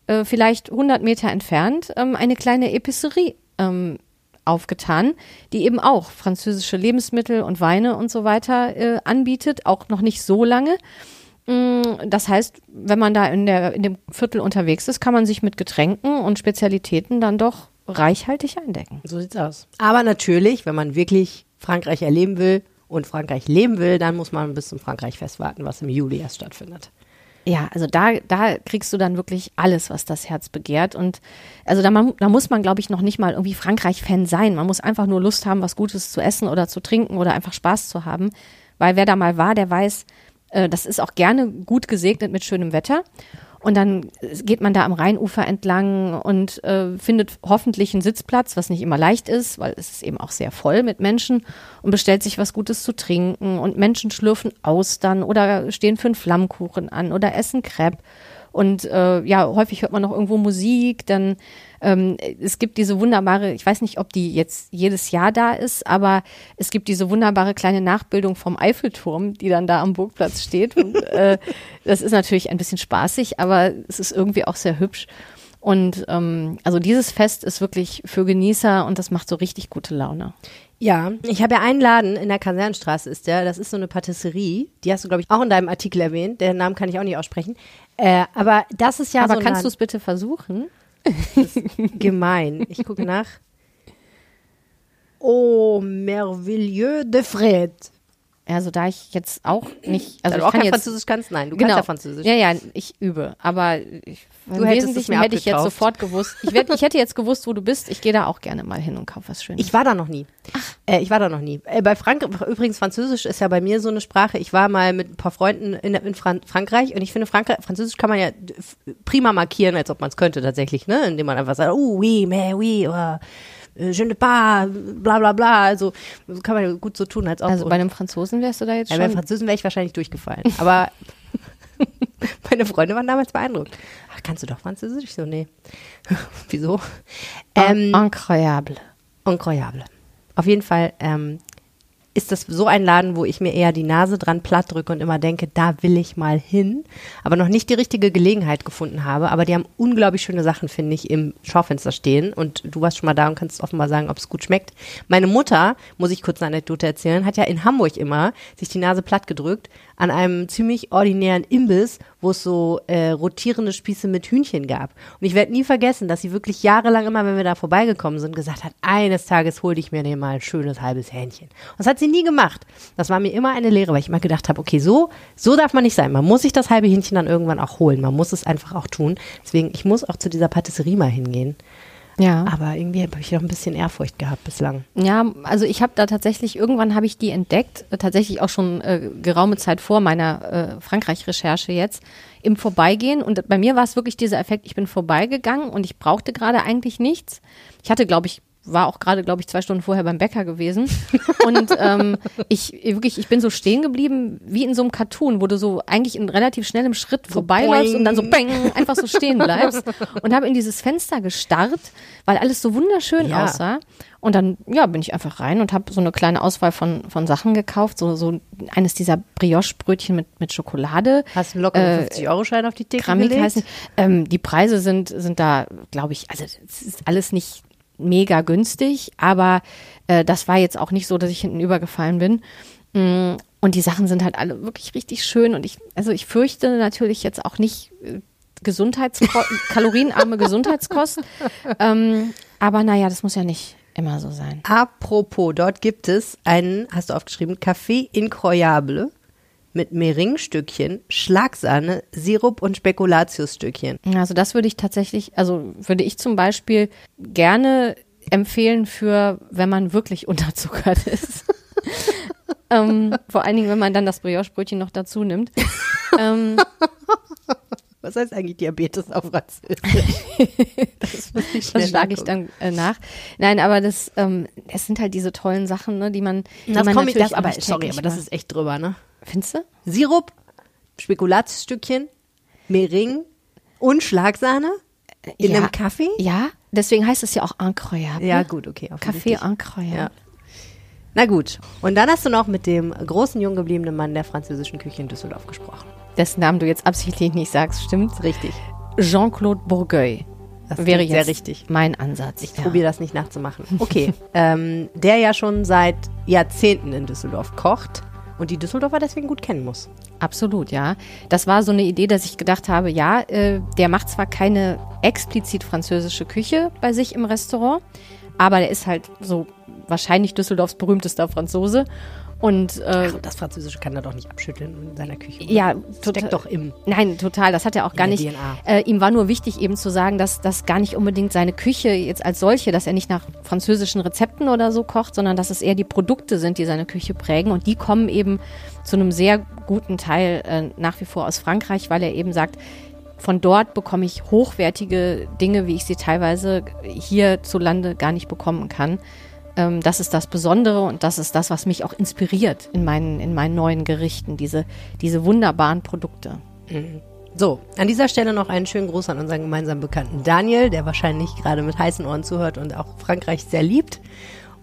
äh, vielleicht 100 Meter entfernt, ähm, eine kleine Epicerie ähm, aufgetan, die eben auch französische Lebensmittel und Weine und so weiter äh, anbietet, auch noch nicht so lange. Mm, Das heißt, wenn man da in, der, in dem Viertel unterwegs ist, kann man sich mit Getränken und Spezialitäten dann doch reichhaltig eindecken. So sieht's aus. Aber natürlich, wenn man wirklich Frankreich erleben will und Frankreich leben will, dann muss man bis zum Frankreich-Fest warten, was im Juli erst stattfindet. Ja, also da, da kriegst du dann wirklich alles, was das Herz begehrt. Und also da, man, da muss man, glaube ich, noch nicht mal irgendwie Frankreich-Fan sein. Man muss einfach nur Lust haben, was Gutes zu essen oder zu trinken oder einfach Spaß zu haben. Weil wer da mal war, der weiß, äh, das ist auch gerne gut gesegnet mit schönem Wetter. Und dann geht man da am Rheinufer entlang und äh, findet hoffentlich einen Sitzplatz, was nicht immer leicht ist, weil es ist eben auch sehr voll mit Menschen und bestellt sich was Gutes zu trinken. Und Menschen schlürfen Austern oder stehen für einen Flammkuchen an oder essen Crepe. Und äh, ja, häufig hört man noch irgendwo Musik. Dann ähm, es gibt diese wunderbare, ich weiß nicht, ob die jetzt jedes Jahr da ist, aber es gibt diese wunderbare kleine Nachbildung vom Eiffelturm, die dann da am Burgplatz steht. Und, (laughs) äh, das ist natürlich ein bisschen spaßig, aber es ist irgendwie auch sehr hübsch. Und ähm, also dieses Fest ist wirklich für Genießer und das macht so richtig gute Laune. Ja, ich habe ja einen Laden in der Kasernenstraße, ist der. Das ist so eine Patisserie. Die hast du, glaube ich, auch in deinem Artikel erwähnt. Den Namen kann ich auch nicht aussprechen. Äh, aber das ist ja aber so ein kannst du es bitte versuchen? gemein. Ich gucke nach. (laughs) Oh, merveilleux de Fred. Also da ich jetzt auch nicht, also ich du auch kann kein jetzt Französisch kannst? Nein, du genau. kannst ja Französisch. Ja, ja, ich übe, aber ich, Du im hättest es Wesentlichen mir hätte ich jetzt sofort gewusst. Ich, werd, ich hätte jetzt gewusst, wo du bist. Ich gehe da auch gerne mal hin und kaufe was Schönes. Ich war da noch nie. Äh, ich war da noch nie. Äh, bei Frank übrigens Französisch ist ja bei mir so eine Sprache. Ich war mal mit ein paar Freunden in, in Fran Frankreich und ich finde Frank Französisch kann man ja prima markieren, als ob man es könnte tatsächlich, ne? Indem man einfach sagt, oh oui, mais oui, äh, je ne pas, bla bla bla. Also kann man gut so tun, als ob. also bei einem Franzosen wärst du da jetzt ja, bei schon. Französen wäre ich wahrscheinlich durchgefallen. Aber (laughs) meine Freunde waren damals beeindruckt. Ach, kannst du doch Französisch? Ich so, nee. (laughs) Wieso? Ähm, Incroyable. incroyable. Auf jeden Fall ähm, ist das so ein Laden, wo ich mir eher die Nase dran platt drücke und immer denke, da will ich mal hin, aber noch nicht die richtige Gelegenheit gefunden habe. Aber die haben unglaublich schöne Sachen, finde ich, im Schaufenster stehen. Und du warst schon mal da und kannst offenbar sagen, ob es gut schmeckt. Meine Mutter, muss ich kurz eine Anekdote erzählen, hat ja in Hamburg immer sich die Nase platt gedrückt an einem ziemlich ordinären Imbiss, wo es so äh, rotierende Spieße mit Hühnchen gab. Und ich werde nie vergessen, dass sie wirklich jahrelang immer, wenn wir da vorbeigekommen sind, gesagt hat, eines Tages hol ich mir dir mal ein schönes halbes Hähnchen. Und das hat sie nie gemacht. Das war mir immer eine Lehre, weil ich immer gedacht habe, okay, so, so darf man nicht sein. Man muss sich das halbe Hähnchen dann irgendwann auch holen. Man muss es einfach auch tun. Deswegen, ich muss auch zu dieser Patisserie mal hingehen. Ja. Aber irgendwie habe ich noch ein bisschen Ehrfurcht gehabt bislang. Ja, also ich habe da tatsächlich, irgendwann habe ich die entdeckt, äh, tatsächlich auch schon äh, geraume Zeit vor meiner äh, Frankreich-Recherche jetzt, im Vorbeigehen. Und bei mir war es wirklich dieser Effekt, ich bin vorbeigegangen und ich brauchte gerade eigentlich nichts. Ich hatte, glaube ich, war auch gerade, glaube ich, zwei Stunden vorher beim Bäcker gewesen. Und ähm, (laughs) ich wirklich, ich bin so stehen geblieben wie in so einem Cartoon, wo du so eigentlich in relativ schnellem Schritt vorbeiläufst und dann so bang, einfach so stehen bleibst. (laughs) Und habe in dieses Fenster gestarrt, weil alles so wunderschön Ja. aussah. Und dann, ja, bin ich einfach rein und habe so eine kleine Auswahl von, von Sachen gekauft. So, so eines dieser Brioche-Brötchen mit, mit Schokolade. Hast du einen lockeren Äh, 50-Euro-Schein auf die Theke Kramik gelegt? heißen. Ähm, die Preise sind, sind da, glaube ich, also es ist alles nicht mega günstig, aber äh, das war jetzt auch nicht so, dass ich hinten übergefallen bin. Mm, Und die Sachen sind halt alle wirklich richtig schön und ich, also ich fürchte natürlich jetzt auch nicht äh, Gesundheitsko kalorienarme (laughs) Gesundheitskost. Ähm, aber naja, das muss ja nicht immer so sein. Apropos, dort gibt es einen, hast du aufgeschrieben, Café Incroyable mit Meringstückchen, Schlagsahne, Sirup und Spekulatiusstückchen. Also das würde ich tatsächlich, also würde ich zum Beispiel gerne empfehlen für, wenn man wirklich (laughs) unterzuckert ist. (laughs) ähm, vor allen Dingen, wenn man dann das Brioche-Brötchen noch dazu nimmt. ähm, Was heißt eigentlich Diabetes auf Französisch? (laughs) das das schlage ich dann äh, nach. Nein, aber das, ähm, es sind halt diese tollen Sachen, ne, die man, die Das man komme ich, das, aber sorry, aber das ist echt drüber, ne? Findest du? Sirup, Spekulatiusstückchen, Mering und Schlagsahne in Ja. einem Kaffee? Ja, deswegen heißt es ja auch incroyable. Ja, gut, okay. Offensichtlich. incroyable. Ja. Na gut. Und dann hast du noch mit dem großen, jung gebliebenen Mann der französischen Küche in Düsseldorf gesprochen. Dessen Namen du jetzt absichtlich nicht sagst, stimmt? Richtig. Jean-Claude Bourgueil. Das wäre jetzt sehr richtig. mein Ansatz. Ich probiere das nicht nachzumachen. Okay. (laughs) ähm, der ja schon seit Jahrzehnten in Düsseldorf kocht und die Düsseldorfer deswegen gut kennen muss. Absolut, ja. Das war so eine Idee, dass ich gedacht habe, ja, äh, der macht zwar keine explizit französische Küche bei sich im Restaurant, aber der ist halt so wahrscheinlich Düsseldorfs berühmtester Franzose. Und äh, Ach, das Französische kann er doch nicht abschütteln in seiner Küche. oder? ja, Steckt doch im. Nein, total. Das hat er auch gar nicht. Äh, ihm war nur wichtig, eben zu sagen, dass das gar nicht unbedingt seine Küche jetzt als solche, dass er nicht nach französischen Rezepten oder so kocht, sondern dass es eher die Produkte sind, die seine Küche prägen. Und die kommen eben zu einem sehr guten Teil äh, nach wie vor aus Frankreich, weil er eben sagt, von dort bekomme ich hochwertige Dinge, wie ich sie teilweise hierzulande gar nicht bekommen kann. Ähm, das ist das Besondere und das ist das, was mich auch inspiriert in meinen, in meinen neuen Gerichten, diese, diese wunderbaren Produkte. Mhm. So, an dieser Stelle noch einen schönen Gruß an unseren gemeinsamen Bekannten Daniel, der wahrscheinlich gerade mit heißen Ohren zuhört und auch Frankreich sehr liebt.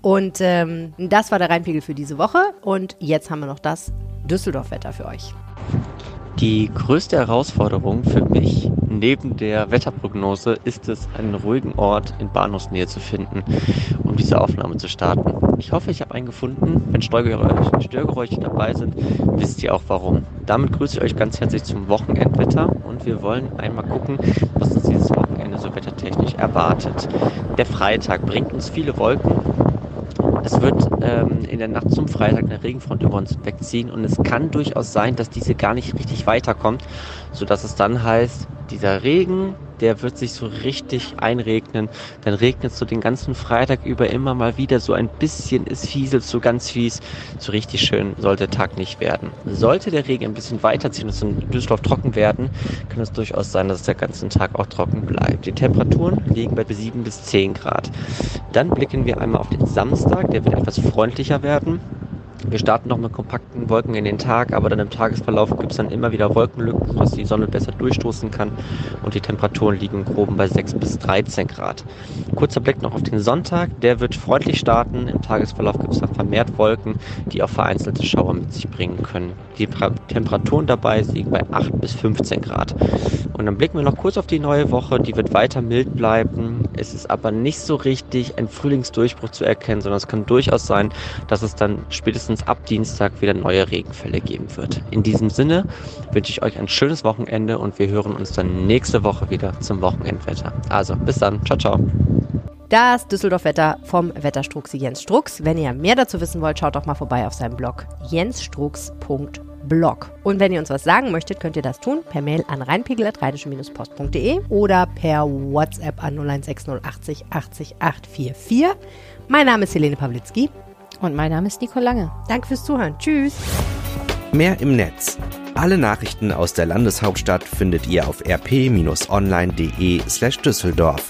Und ähm, das war der Rheinpegel für diese Woche. Und jetzt haben wir noch das Düsseldorf-Wetter für euch. Die größte Herausforderung für mich neben der Wetterprognose ist es, einen ruhigen Ort in Bahnhofsnähe zu finden, um diese Aufnahme zu starten. Ich hoffe, ich habe einen gefunden. Wenn Störgeräusche, Störgeräusche dabei sind, wisst ihr auch warum. Damit grüße ich euch ganz herzlich zum Wochenendwetter und wir wollen einmal gucken, was uns dieses Wochenende so wettertechnisch erwartet. Der Freitag bringt uns viele Wolken es wird ähm, in der Nacht zum Freitag eine Regenfront über uns wegziehen und es kann durchaus sein, dass diese gar nicht richtig weiterkommt, sodass es dann heißt, dieser Regen, der wird sich so richtig einregnen. Dann regnet es so den ganzen Freitag über immer mal wieder so ein bisschen, es fieselt so ganz fies. So richtig schön sollte der Tag nicht werden. Sollte der Regen ein bisschen weiterziehen und es in Düsseldorf trocken werden, kann es durchaus sein, dass der ganzen Tag auch trocken bleibt. Die Temperaturen liegen bei 7 bis 10 Grad. Dann blicken wir einmal auf den Samstag, der wird etwas freundlicher werden. Wir starten noch mit kompakten Wolken in den Tag, aber dann im Tagesverlauf gibt es dann immer wieder Wolkenlücken, sodass die Sonne besser durchstoßen kann und die Temperaturen liegen groben bei 6 bis 13 Grad. Kurzer Blick noch auf den Sonntag, der wird freundlich starten. Im Tagesverlauf gibt es dann vermehrt Wolken, die auch vereinzelte Schauer mit sich bringen können. Die Temperaturen dabei liegen bei 8 bis 15 Grad. Und dann blicken wir noch kurz auf die neue Woche, die wird weiter mild bleiben. Es ist aber nicht so richtig ein Frühlingsdurchbruch zu erkennen, sondern es kann durchaus sein, dass es dann spätestens spätestens ab Dienstag wieder neue Regenfälle geben wird. In diesem Sinne wünsche ich euch ein schönes Wochenende und wir hören uns dann nächste Woche wieder zum Wochenendwetter. Also bis dann. Ciao, ciao. Das Düsseldorf-Wetter vom Wetterstruxi Jens Strux. Wenn ihr mehr dazu wissen wollt, schaut doch mal vorbei auf seinem Blog jensstrux.blog. Und wenn ihr uns was sagen möchtet, könnt ihr das tun per Mail an rheinpegel.post.de oder per WhatsApp an 01680 80 844. Mein Name ist Helene Pawlitzki. Und mein Name ist Nico Lange. Danke fürs Zuhören. Tschüss. Mehr im Netz. Alle Nachrichten aus der Landeshauptstadt findet ihr auf rp-online.de slash Düsseldorf.